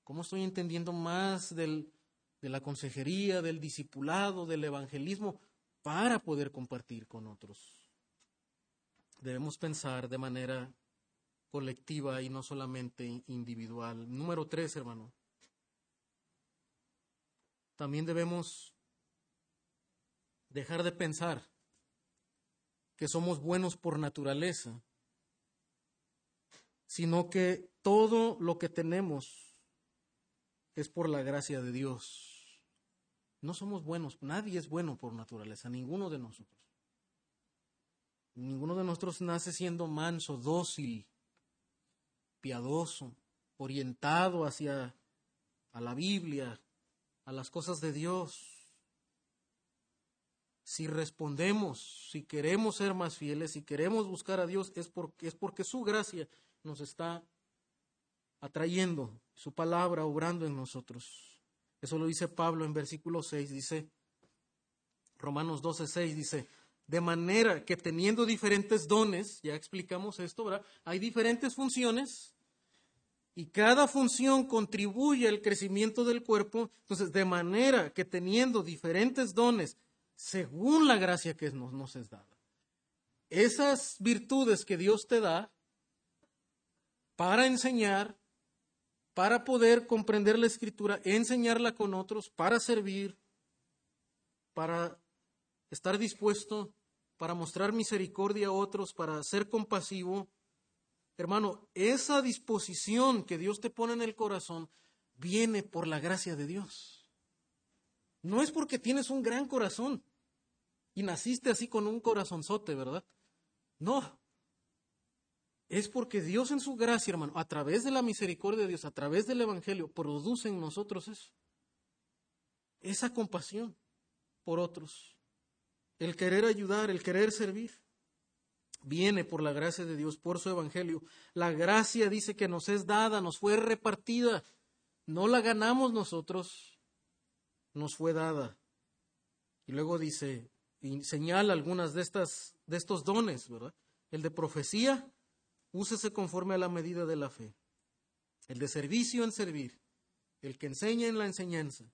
¿Cómo estoy entendiendo más del, de la consejería, del discipulado, del evangelismo, para poder compartir con otros? Debemos pensar de manera colectiva y no solamente individual. Número tres, hermano. También debemos dejar de pensar que somos buenos por naturaleza, sino que todo lo que tenemos es por la gracia de Dios. No somos buenos, nadie es bueno por naturaleza, ninguno de nosotros. Ninguno de nosotros nace siendo manso, dócil, piadoso, orientado hacia a la Biblia, a las cosas de Dios. Si respondemos, si queremos ser más fieles, si queremos buscar a Dios, es porque, es porque su gracia nos está atrayendo, su palabra obrando en nosotros. Eso lo dice Pablo en versículo 6, dice, Romanos 12, 6, dice, de manera que teniendo diferentes dones, ya explicamos esto, ¿verdad? Hay diferentes funciones y cada función contribuye al crecimiento del cuerpo. Entonces, de manera que teniendo diferentes dones, según la gracia que nos, es dada. Esas virtudes que Dios te da para enseñar, para poder comprender la escritura, enseñarla con otros, para servir, para estar dispuesto, para mostrar misericordia a otros, para ser compasivo. Hermano, esa disposición que Dios te pone en el corazón viene por la gracia de Dios. No es porque tienes un gran corazón y naciste así con un corazonzote, ¿verdad? No. Es porque Dios en su gracia, hermano, a través de la misericordia de Dios, a través del Evangelio, produce en nosotros eso. Esa compasión por otros. El querer ayudar, el querer servir. Viene por la gracia de Dios, por su Evangelio. La gracia dice que nos es dada, nos fue repartida. No la ganamos nosotros, nos fue dada. Y luego dice, y señala algunas de, estas, de estos dones, ¿verdad? El de profecía, úsese conforme a la medida de la fe. El de servicio en servir. El que enseña en la enseñanza.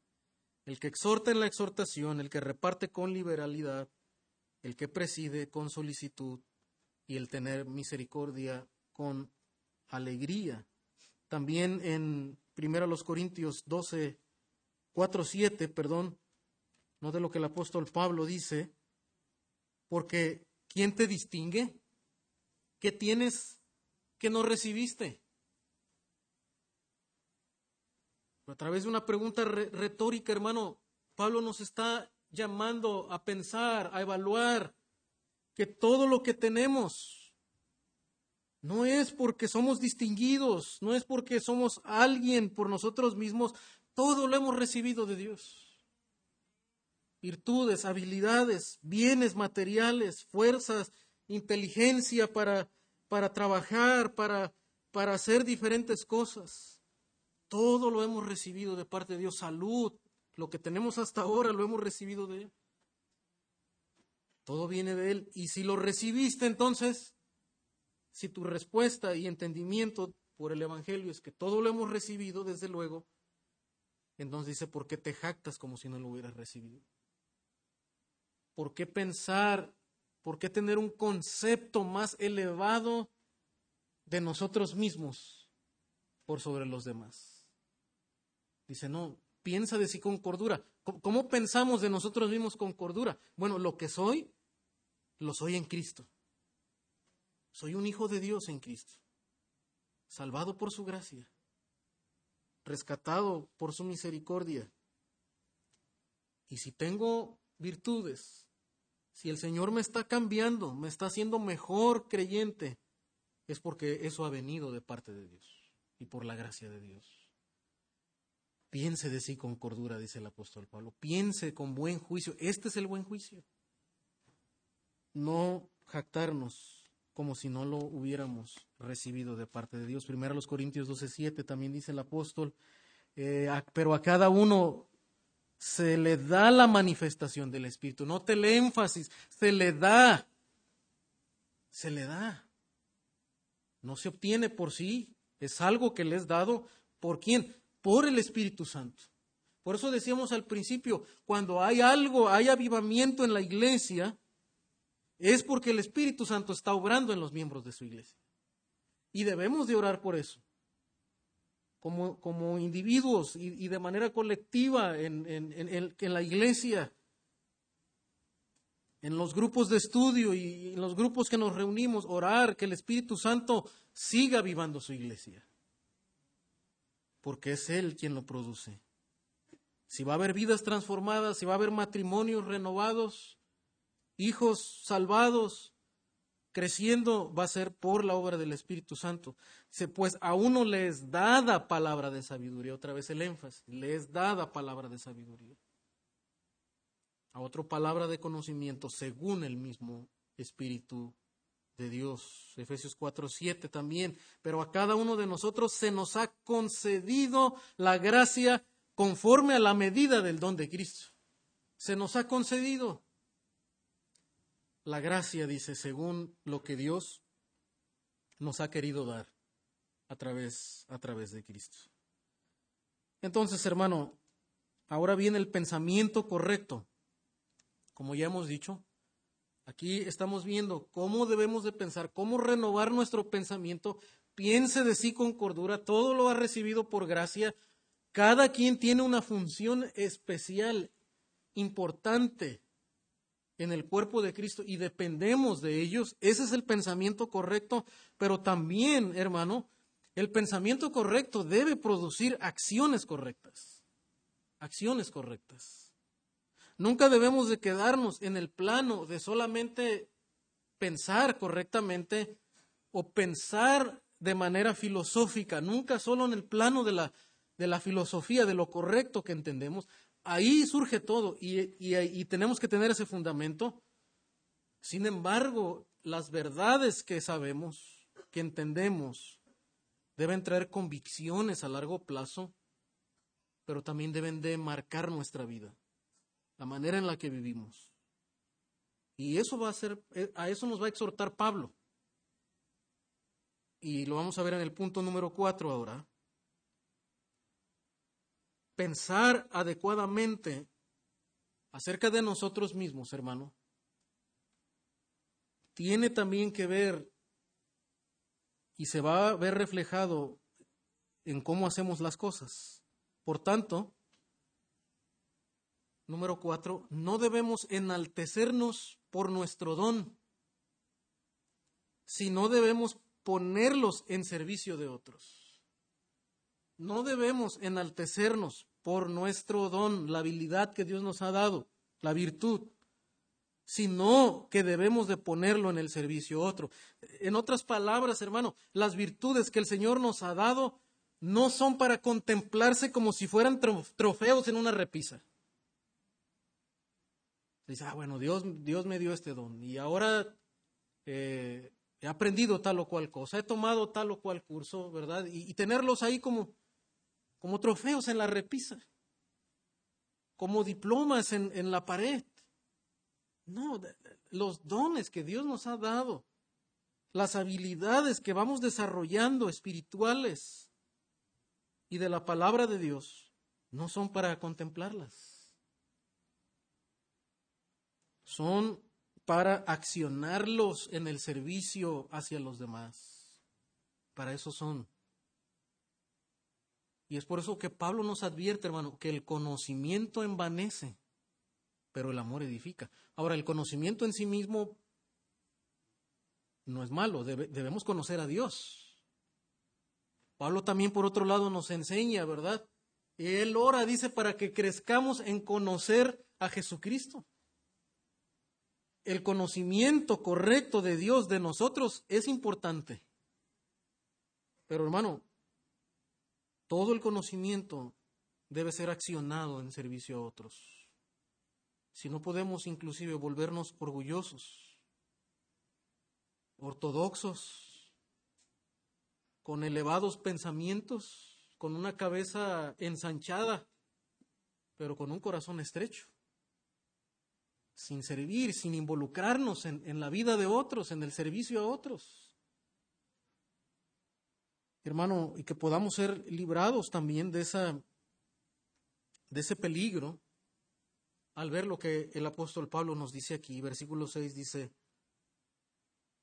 El que exhorta en la exhortación. El que reparte con liberalidad. El que preside con solicitud. Y el tener misericordia con alegría. También en 1 Corintios 12, 4, 7, perdón, no de lo que el apóstol Pablo dice, porque ¿quién te distingue? ¿Qué tienes que no recibiste? A través de una pregunta retórica, hermano, Pablo nos está llamando a pensar, a evaluar que todo lo que tenemos no es porque somos distinguidos, no es porque somos alguien por nosotros mismos, todo lo hemos recibido de Dios. Virtudes, habilidades, bienes materiales, fuerzas, inteligencia para, para trabajar, para, para hacer diferentes cosas. Todo lo hemos recibido de parte de Dios. Salud, lo que tenemos hasta ahora lo hemos recibido de Él. Todo viene de Él. Y si lo recibiste entonces, si tu respuesta y entendimiento por el Evangelio es que todo lo hemos recibido, desde luego, entonces dice, ¿por qué te jactas como si no lo hubieras recibido? ¿Por qué pensar, por qué tener un concepto más elevado de nosotros mismos por sobre los demás? Dice, no, piensa de sí con cordura. ¿Cómo pensamos de nosotros mismos con cordura? Bueno, lo que soy, lo soy en Cristo. Soy un hijo de Dios en Cristo, salvado por su gracia rescatado por su misericordia. Y si tengo virtudes, si el Señor me está cambiando, me está haciendo mejor creyente, es porque eso ha venido de parte de Dios y por la gracia de Dios. Piense de sí con cordura, dice el apóstol Pablo. Piense con buen juicio. Este es el buen juicio. No jactarnos como si no lo hubiéramos recibido de parte de Dios. Primero los Corintios 12:7 también dice el apóstol, eh, pero a cada uno se le da la manifestación del Espíritu. Note el énfasis, se le da, se le da. No se obtiene por sí, es algo que le es dado por quién? Por el Espíritu Santo. Por eso decíamos al principio, cuando hay algo, hay avivamiento en la iglesia, es porque el Espíritu Santo está obrando en los miembros de su iglesia. Y debemos de orar por eso. Como, como individuos y, de manera colectiva en, en, la iglesia, en los grupos de estudio y en los grupos que nos reunimos, orar que el Espíritu Santo siga vivando su iglesia. Porque es Él quien lo produce. si va a haber vidas transformadas, si va a haber matrimonios renovados, hijos salvados, creciendo, va a ser por la obra del Espíritu Santo. Pues a uno le es dada palabra de sabiduría, otra vez el énfasis, le es dada palabra de sabiduría. A otro palabra de conocimiento según el mismo Espíritu de Dios. Efesios 4, 7 también. Pero a cada uno de nosotros se nos ha concedido la gracia conforme a la medida del don de Cristo. Se nos ha concedido la gracia, dice, según lo que Dios nos ha querido dar a través, a través de Cristo. Entonces, hermano, ahora viene el pensamiento correcto. Como ya hemos dicho, aquí estamos viendo cómo debemos de pensar, cómo renovar nuestro pensamiento. Piense de sí con cordura, todo lo ha recibido por gracia. Cada quien tiene una función especial, importante en el cuerpo de Cristo y dependemos de ellos. Ese es el pensamiento correcto, pero también, hermano, el pensamiento correcto debe producir acciones correctas. Acciones correctas. Nunca debemos de quedarnos en el plano de solamente pensar correctamente o pensar de manera filosófica, nunca solo en el plano de la, de la filosofía, de lo correcto que entendemos, ahí surge todo y, tenemos que tener ese fundamento. Sin embargo, las verdades que sabemos, que entendemos, deben traer convicciones a largo plazo, pero también deben de marcar nuestra vida, la manera en la que vivimos. Y eso va a ser, eh, a eso nos va a exhortar Pablo. Y lo vamos a ver en el punto número cuatro ahora pensar adecuadamente acerca de nosotros mismos, hermano, tiene también que ver y se va a ver reflejado en cómo hacemos las cosas. Por tanto, número cuatro, no debemos enaltecernos por nuestro don, sino debemos ponerlos en servicio de otros. No debemos enaltecernos por nuestro don, la habilidad que Dios nos ha dado, la virtud, sino que debemos de ponerlo en el servicio otro. En otras palabras, hermano, las virtudes que el Señor nos ha dado no son para contemplarse como si fueran trofeos en una repisa. Dice, ah, bueno, Dios, Dios me dio este don y ahora eh, he aprendido tal o cual cosa, he tomado tal o cual curso, ¿verdad? y tenerlos ahí como, como trofeos en la repisa, como diplomas en, la pared. No, los dones que Dios nos ha dado, las habilidades que vamos desarrollando espirituales y de la palabra de Dios, no son para contemplarlas. Son para accionarlos en el servicio hacia los demás. Para eso son. Y es por eso que Pablo nos advierte, hermano, que el conocimiento envanece, pero el amor edifica. Ahora, el conocimiento en sí mismo no es malo, debemos conocer a Dios. Pablo también, por otro lado, nos enseña, ¿verdad? Él ora, dice, para que crezcamos en conocer a Jesucristo. El conocimiento correcto de Dios, de nosotros, es importante. Pero hermano, todo el conocimiento debe ser accionado en servicio a otros. Si no podemos inclusive volvernos orgullosos, ortodoxos, con elevados pensamientos, con una cabeza ensanchada, pero con un corazón estrecho, sin servir, sin involucrarnos en, en la vida de otros, en el servicio a otros hermano, y que podamos ser librados también de, esa, de ese peligro al ver lo que el apóstol Pablo nos dice aquí. Versículo 6 dice,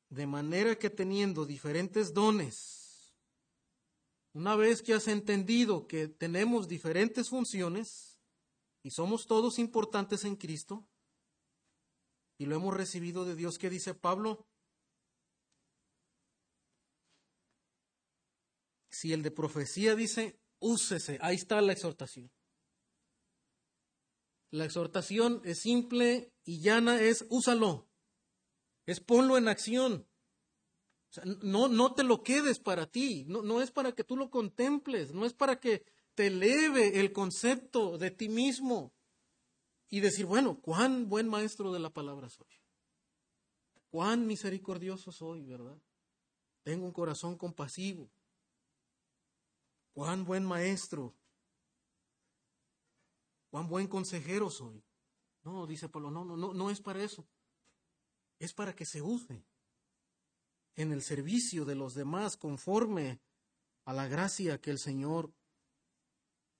de manera que teniendo diferentes dones, una vez que has entendido que tenemos diferentes funciones y somos todos importantes en Cristo, y lo hemos recibido de Dios, ¿qué dice Pablo? Si el de profecía dice, úsese, ahí está la exhortación. La exhortación es simple y llana, es úsalo, es ponlo en acción. no, no te lo quedes para ti, no, no es para que tú lo contemples, no es para que te eleve el concepto de ti mismo y decir, bueno, cuán buen maestro de la palabra soy, cuán misericordioso soy, ¿verdad? Tengo un corazón compasivo, cuán buen maestro cuán buen consejero soy. No, dice Pablo, no, no, no, no es para eso. Es para que se use en el servicio de los demás conforme a la gracia que el Señor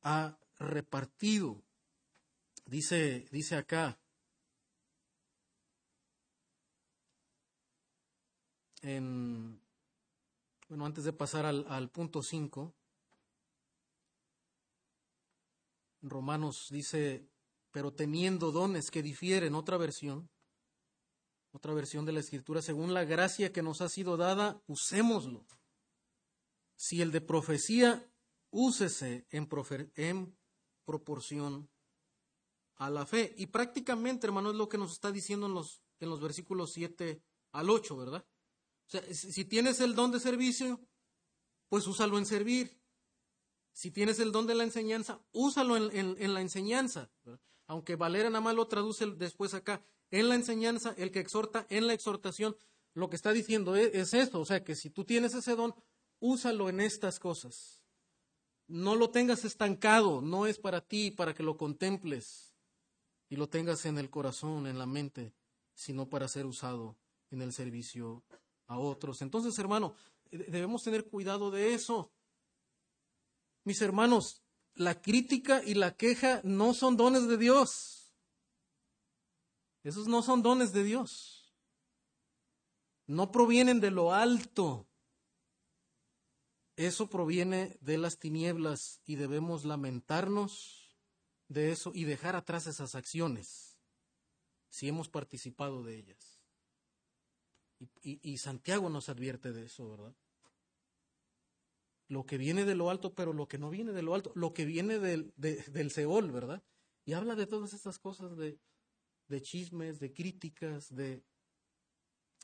ha repartido. Dice, dice acá, en, bueno, antes de pasar al, al punto 5, Romanos dice, pero teniendo dones que difieren, otra versión, otra versión de la escritura, según la gracia que nos ha sido dada, usémoslo. Si el de profecía, úsese en, proporción a la fe. Y prácticamente, hermano, es lo que nos está diciendo en los, en los versículos 7 al 8, ¿verdad? O sea, si tienes el don de servicio, pues úsalo en servir. Si tienes el don de la enseñanza, úsalo en, la enseñanza. Aunque Valera nada más lo traduce después acá. En la enseñanza, el que exhorta, en la exhortación, lo que está diciendo es, es esto. O sea, que si tú tienes ese don, úsalo en estas cosas. No lo tengas estancado, no es para ti, para que lo contemples y lo tengas en el corazón, en la mente, sino para ser usado en el servicio a otros. Entonces, hermano, debemos tener cuidado de eso. Mis hermanos, la crítica y la queja no son dones de Dios. Esos no son dones de Dios. No provienen de lo alto. Eso proviene de las tinieblas y debemos lamentarnos de eso y dejar atrás esas acciones si hemos participado de ellas. Y, Santiago nos advierte de eso, ¿verdad? Lo que viene de lo alto, pero lo que no viene de lo alto, lo que viene del, del Seol, ¿verdad? Y habla de todas estas cosas de, de chismes, de críticas, de,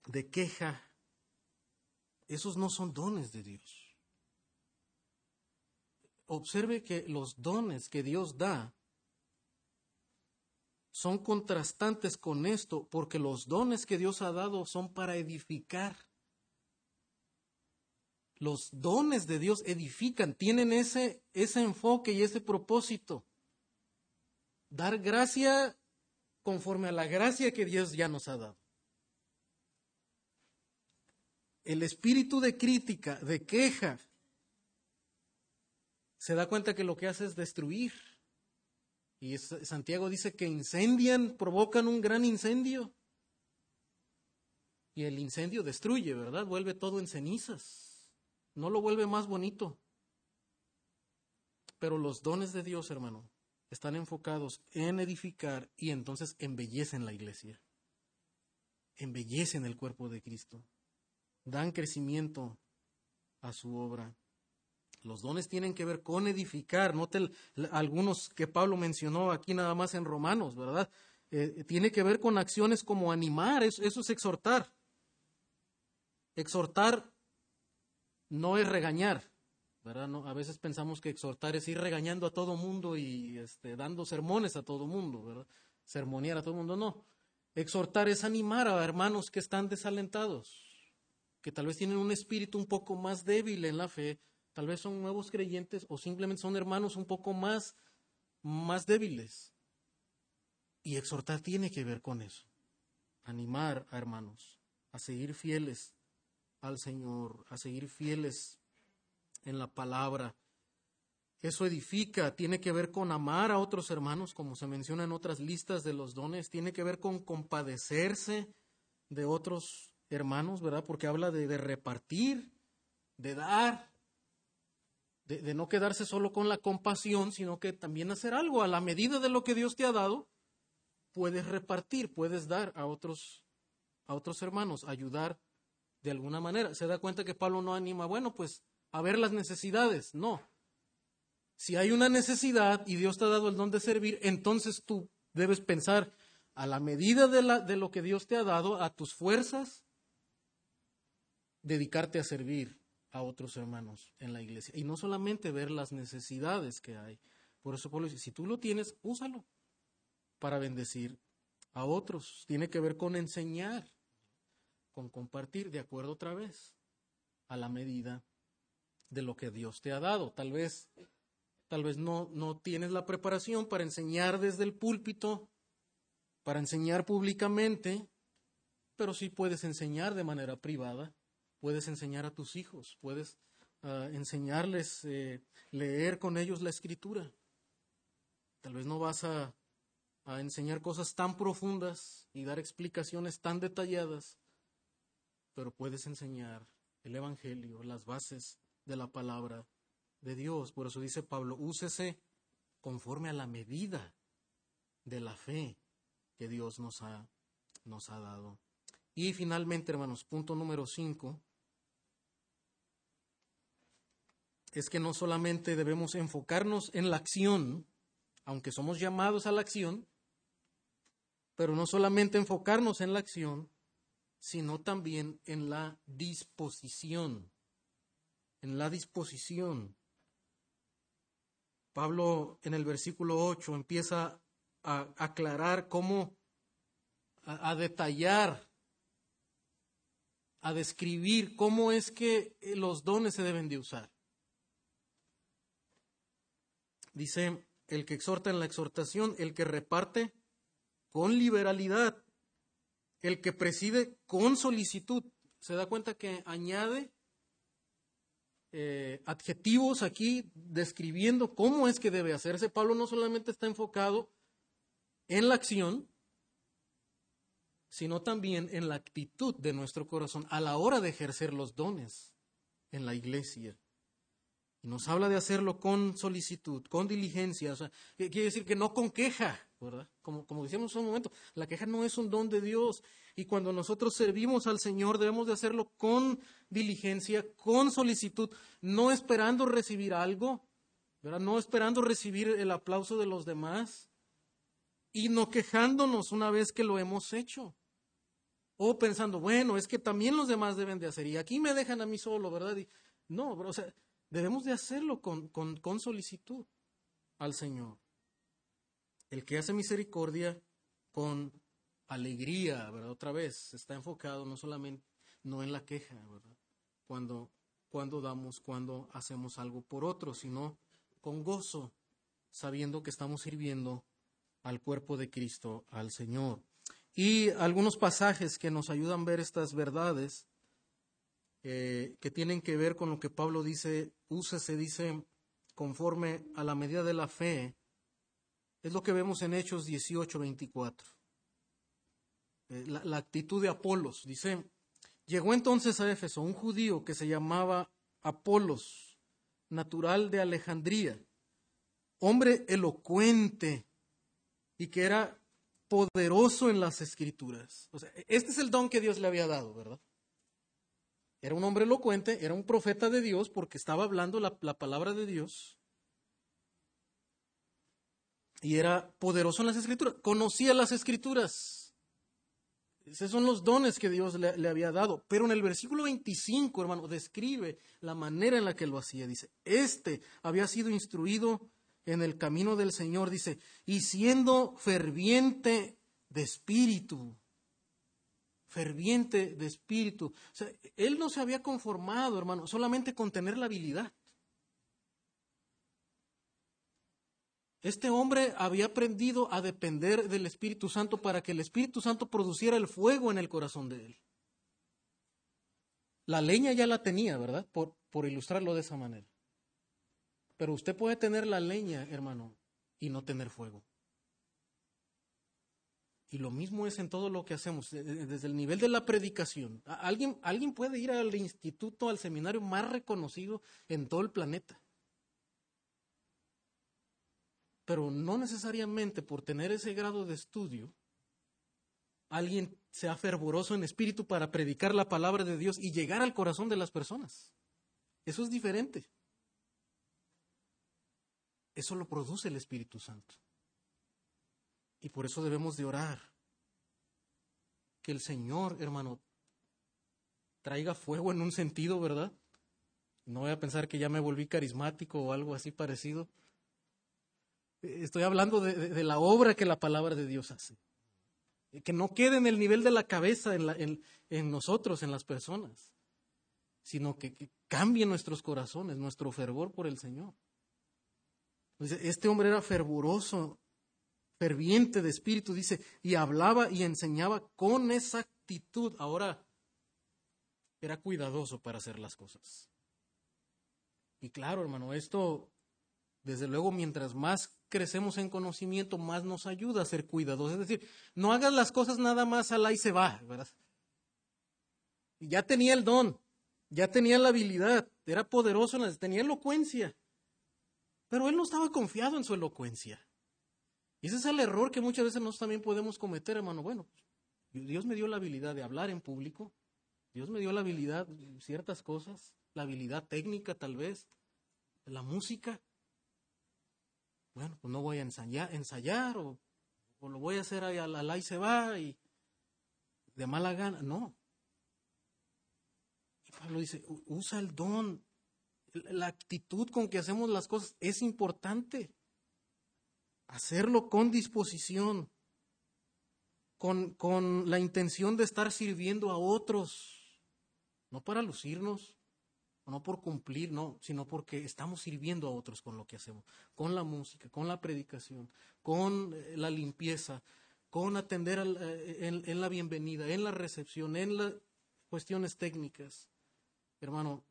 de queja. Esos no son dones de Dios. Observe que los dones que Dios da son contrastantes con esto, porque los dones que Dios ha dado son para edificar. Los dones de Dios edifican, tienen ese, ese enfoque y ese propósito. Dar gracia conforme a la gracia que Dios ya nos ha dado. El espíritu de crítica, de queja, se da cuenta que lo que hace es destruir. Y Santiago dice que incendian, provocan un gran incendio. Y el incendio destruye, ¿verdad? Vuelve todo en cenizas no lo vuelve más bonito. Pero los dones de Dios, hermano, están enfocados en edificar y entonces embellecen la iglesia. Embellecen el cuerpo de Cristo. Dan crecimiento a su obra. Los dones tienen que ver con edificar. Algunos que Pablo mencionó aquí nada más en Romanos, ¿verdad? Eh, tiene que ver con acciones como animar, eso es exhortar. Exhortar no es regañar, ¿verdad? No, a veces pensamos que exhortar es ir regañando a todo mundo y este, dando sermones a todo mundo, ¿verdad? Sermonear a todo mundo, no. Exhortar es animar a hermanos que están desalentados, que tal vez tienen un espíritu un poco más débil en la fe, tal vez son nuevos creyentes o simplemente son hermanos un poco más, más débiles. Y exhortar tiene que ver con eso, animar a hermanos a seguir fieles al Señor, a seguir fieles en la palabra. Eso edifica, tiene que ver con amar a otros hermanos, como se menciona en otras listas de los dones, tiene que ver con compadecerse de otros hermanos, ¿verdad? Porque habla de, repartir, de dar, de, de, no quedarse solo con la compasión, sino que también hacer algo a la medida de lo que Dios te ha dado, puedes repartir, puedes dar a otros, a otros hermanos, ayudar de alguna manera. Se da cuenta que Pablo no anima, bueno, pues a ver las necesidades. No. Si hay una necesidad y Dios te ha dado el don de servir, entonces tu debes pensar a la medida de, la, de lo que Dios te ha dado, a tus fuerzas, dedicarte a servir a otros hermanos en la iglesia. Y no solamente ver las necesidades que hay. Por eso Pablo dice, si tú lo tienes, úsalo para bendecir a otros. Tiene que ver con enseñar, con compartir, de acuerdo otra vez, a la medida de lo que Dios te ha dado. Tal vez, tal vez no, no tienes la preparación para enseñar desde el púlpito, para enseñar públicamente, pero sí puedes enseñar de manera privada, puedes enseñar a tus hijos, puedes uh, enseñarles, eh, leer con ellos la escritura. Tal vez no vas a, a enseñar cosas tan profundas y dar explicaciones tan detalladas, pero puedes enseñar el Evangelio, las bases de la palabra de Dios. Por eso dice Pablo, úsese conforme a la medida de la fe que Dios nos ha, nos ha dado. Y finalmente, hermanos, punto número cinco, es que no solamente debemos enfocarnos en la acción, aunque somos llamados a la acción, pero no solamente enfocarnos en la acción, sino también en la disposición en la disposición. Pablo en el versículo 8 empieza a aclarar cómo, a, a, detallar, a describir cómo es que los dones se deben de usar. Dice, el que exhorta en la exhortación, el que reparte con liberalidad, el que preside con solicitud. Se da cuenta que añade eh, adjetivos aquí describiendo cómo es que debe hacerse. Pablo no solamente está enfocado en la acción, sino también en la actitud de nuestro corazón a la hora de ejercer los dones en la iglesia. Y nos habla de hacerlo con solicitud, con diligencia, o sea, quiere decir que no con queja, ¿verdad? Como, como decíamos en un momento, la queja no es un don de Dios. Y cuando nosotros servimos al Señor debemos de hacerlo con diligencia, con solicitud, no esperando recibir algo, ¿verdad? No esperando recibir el aplauso de los demás y no quejándonos una vez que lo hemos hecho. O pensando, bueno, es que también los demás deben de hacer y aquí me dejan a mí solo, ¿verdad? No, o sea, debemos de hacerlo con, con, solicitud al Señor. El que hace misericordia con alegría, ¿verdad? Otra vez, está enfocado no solamente, no en la queja, ¿verdad? Cuando, cuando damos, cuando hacemos algo por otro, sino con gozo, sabiendo que estamos sirviendo al cuerpo de Cristo, al Señor. Y algunos pasajes que nos ayudan a ver estas verdades, eh, que tienen que ver con lo que Pablo dice, úsese, dice, conforme a la medida de la fe, es lo que vemos en Hechos 18, 24. Eh, la, la actitud de Apolos. Dice, llegó entonces a Éfeso un judío que se llamaba Apolos, natural de Alejandría, hombre elocuente y que era poderoso en las escrituras. O sea, este es el don que Dios le había dado, ¿verdad? Era un hombre elocuente, era un profeta de Dios porque estaba hablando la, la palabra de Dios y era poderoso en las escrituras, conocía las escrituras. Esos son los dones que Dios le, le, había dado. Pero en el versículo 25, hermano, describe la manera en la que lo hacía. Dice, este había sido instruido en el camino del Señor, dice, y siendo ferviente de espíritu, ferviente de espíritu. Él no se había conformado, hermano, solamente con tener la habilidad. Este hombre había aprendido a depender del Espíritu Santo para que el Espíritu Santo produciera el fuego en el corazón de él. La leña ya la tenía, ¿verdad? Por, por ilustrarlo de esa manera. Pero usted puede tener la leña, hermano, y no tener fuego. Y lo mismo es en todo lo que hacemos, desde el nivel de la predicación. Alguien, alguien puede ir al instituto, al seminario más reconocido en todo el planeta pero no necesariamente por tener ese grado de estudio, alguien sea fervoroso en espíritu para predicar la palabra de Dios y llegar al corazón de las personas. Eso es diferente. Eso lo produce el Espíritu Santo. Y por eso debemos de orar. Que el Señor, hermano, traiga fuego en un sentido, ¿verdad? No voy a pensar que ya me volví carismático o algo así parecido. Estoy hablando de, la obra que la palabra de Dios hace. Que no quede en el nivel de la cabeza en, en, nosotros, en las personas, sino que, que cambie nuestros corazones, nuestro fervor por el Señor. Este hombre era fervoroso, ferviente de espíritu, dice, y hablaba y enseñaba con esa actitud. Ahora, era cuidadoso para hacer las cosas. Y claro, hermano, esto, desde luego, mientras más crecemos en conocimiento, más nos ayuda a ser cuidadosos. Es decir, no hagas las cosas nada más al y se va, ¿verdad? Ya tenía el don, ya tenía la habilidad, era poderoso, tenía elocuencia, pero él no estaba confiado en su elocuencia. Y ese es el error que muchas veces nosotros también podemos cometer, hermano. Bueno, Dios me dio la habilidad de hablar en público, Dios me dio la habilidad, ciertas cosas, la habilidad técnica tal vez, la música. Bueno, pues no voy a ensayar, ensayar o, lo voy a hacer ahí a y se va y de mala gana. No. Y Pablo dice, usa el don. La actitud con que hacemos las cosas es importante. Hacerlo con disposición, con, con la intención de estar sirviendo a otros no para lucirnos, no por cumplir, no, sino porque estamos sirviendo a otros con lo que hacemos, con la música, con la predicación, con eh, la limpieza, con atender eh, en, la bienvenida, en la recepción, en las cuestiones técnicas. Hermano,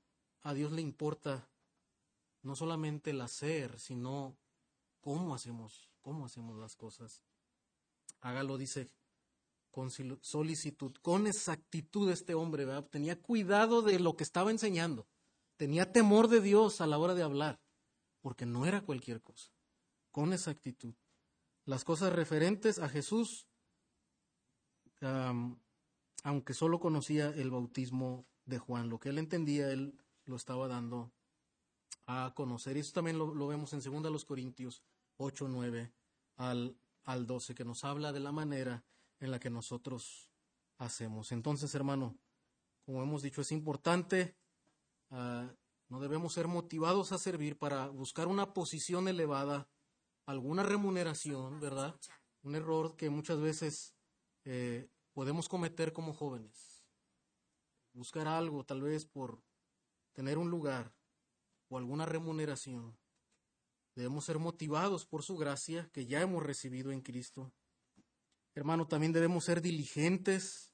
a Dios le importa no solamente el hacer, sino cómo hacemos, cómo hacemos las cosas. Hágalo, dice con solicitud, con exactitud este hombre, tenía cuidado de lo que estaba enseñando, tenía temor de Dios a la hora de hablar, porque no era cualquier cosa, con exactitud. Las cosas referentes a Jesús, aunque solo conocía el bautismo de Juan, lo que él entendía, él lo estaba dando a conocer. Y eso también lo, vemos en 2 Corintios 8, 9 al, al 12, que nos habla de la manera en la que nosotros hacemos. Entonces, hermano, como hemos dicho, es importante, ah, no debemos ser motivados a servir para buscar una posición elevada, alguna remuneración, ¿verdad? Un error que muchas veces eh, podemos cometer como jóvenes. Buscar algo, tal vez por tener un lugar o alguna remuneración. Debemos ser motivados por su gracia que ya hemos recibido en Cristo Hermano, también debemos ser diligentes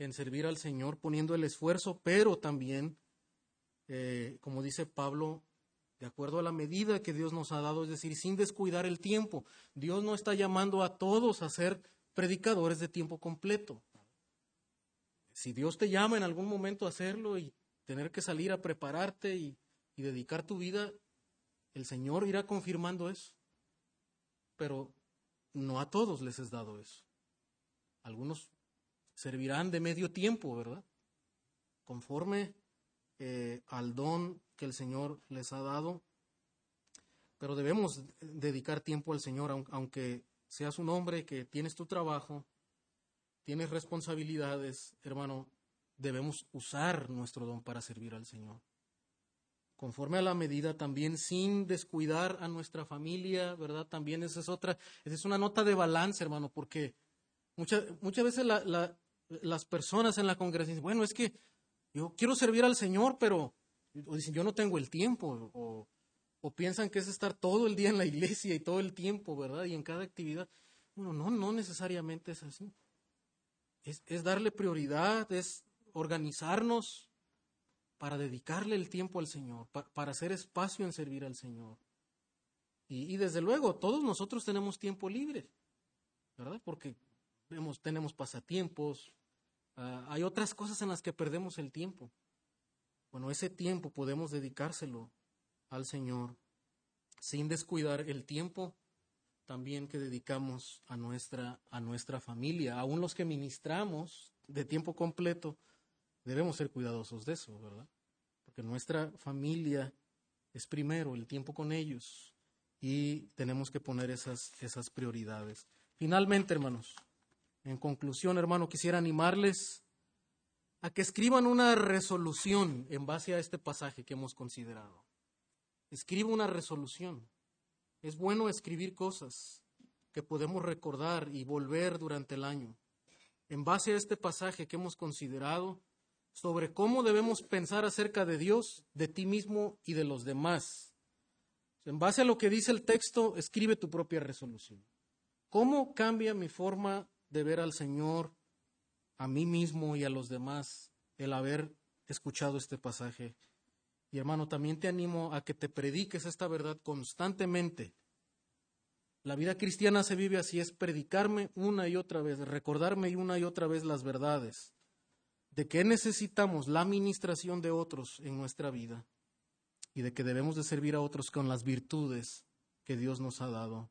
en servir al Señor poniendo el esfuerzo, pero también, eh, como dice Pablo, de acuerdo a la medida que Dios nos ha dado, es decir, sin descuidar el tiempo. Dios no está llamando a todos a ser predicadores de tiempo completo. Si Dios te llama en algún momento a hacerlo y tener que salir a prepararte y, y dedicar tu vida, el Señor irá confirmando eso. Pero no a todos les es dado eso. Algunos servirán de medio tiempo, ¿verdad? Conforme eh, al don que el Señor les ha dado. Pero debemos dedicar tiempo al Señor, aunque seas un hombre que tienes tu trabajo, tienes responsabilidades, hermano, debemos usar nuestro don para servir al Señor. Conforme a la medida también sin descuidar a nuestra familia, ¿verdad? También esa es otra, esa es una nota de balance, hermano, porque Muchas, muchas veces las personas en la congregación dicen, bueno, es que yo quiero servir al Señor, pero o dicen, yo no tengo el tiempo, o, piensan que es estar todo el día en la iglesia y todo el tiempo, ¿verdad? Y en cada actividad. Bueno, no, no necesariamente es así. Es, darle prioridad, es organizarnos para dedicarle el tiempo al Señor, para hacer espacio en servir al Señor. Y, desde luego, todos nosotros tenemos tiempo libre, ¿verdad? Porque tenemos pasatiempos, ah, hay otras cosas en las que perdemos el tiempo. Bueno, ese tiempo podemos dedicárselo al Señor sin descuidar el tiempo también que dedicamos a nuestra, a nuestra familia. Aún los que ministramos de tiempo completo, debemos ser cuidadosos de eso, ¿verdad? Porque nuestra familia es primero el tiempo con ellos y tenemos que poner esas, esas prioridades. Finalmente, hermanos, en conclusión, hermano, quisiera animarles a que escriban una resolución en base a este pasaje que hemos considerado. Escriba una resolución. Es bueno escribir cosas que podemos recordar y volver durante el año. En base a este pasaje que hemos considerado sobre cómo debemos pensar acerca de Dios, de ti mismo y de los demás. En base a lo que dice el texto, escribe tu propia resolución. ¿Cómo cambia mi forma de ver al Señor, a mí mismo y a los demás el haber escuchado este pasaje? Y hermano, también te animo a que te prediques esta verdad constantemente. La vida cristiana se vive así, es predicarme una y otra vez, recordarme una y otra vez las verdades de que necesitamos la administración de otros en nuestra vida y de que debemos de servir a otros con las virtudes que Dios nos ha dado.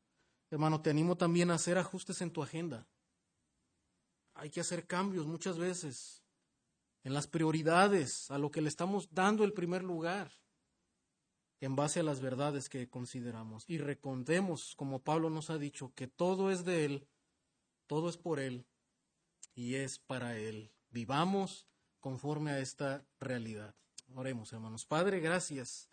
Hermano, te animo también a hacer ajustes en tu agenda. Hay que hacer cambios muchas veces en las prioridades, a lo que le estamos dando el primer lugar, en base a las verdades que consideramos. Y recordemos, como Pablo nos ha dicho, que todo es de Él, todo es por Él y es para Él. Vivamos conforme a esta realidad. Oremos, hermanos. Padre, gracias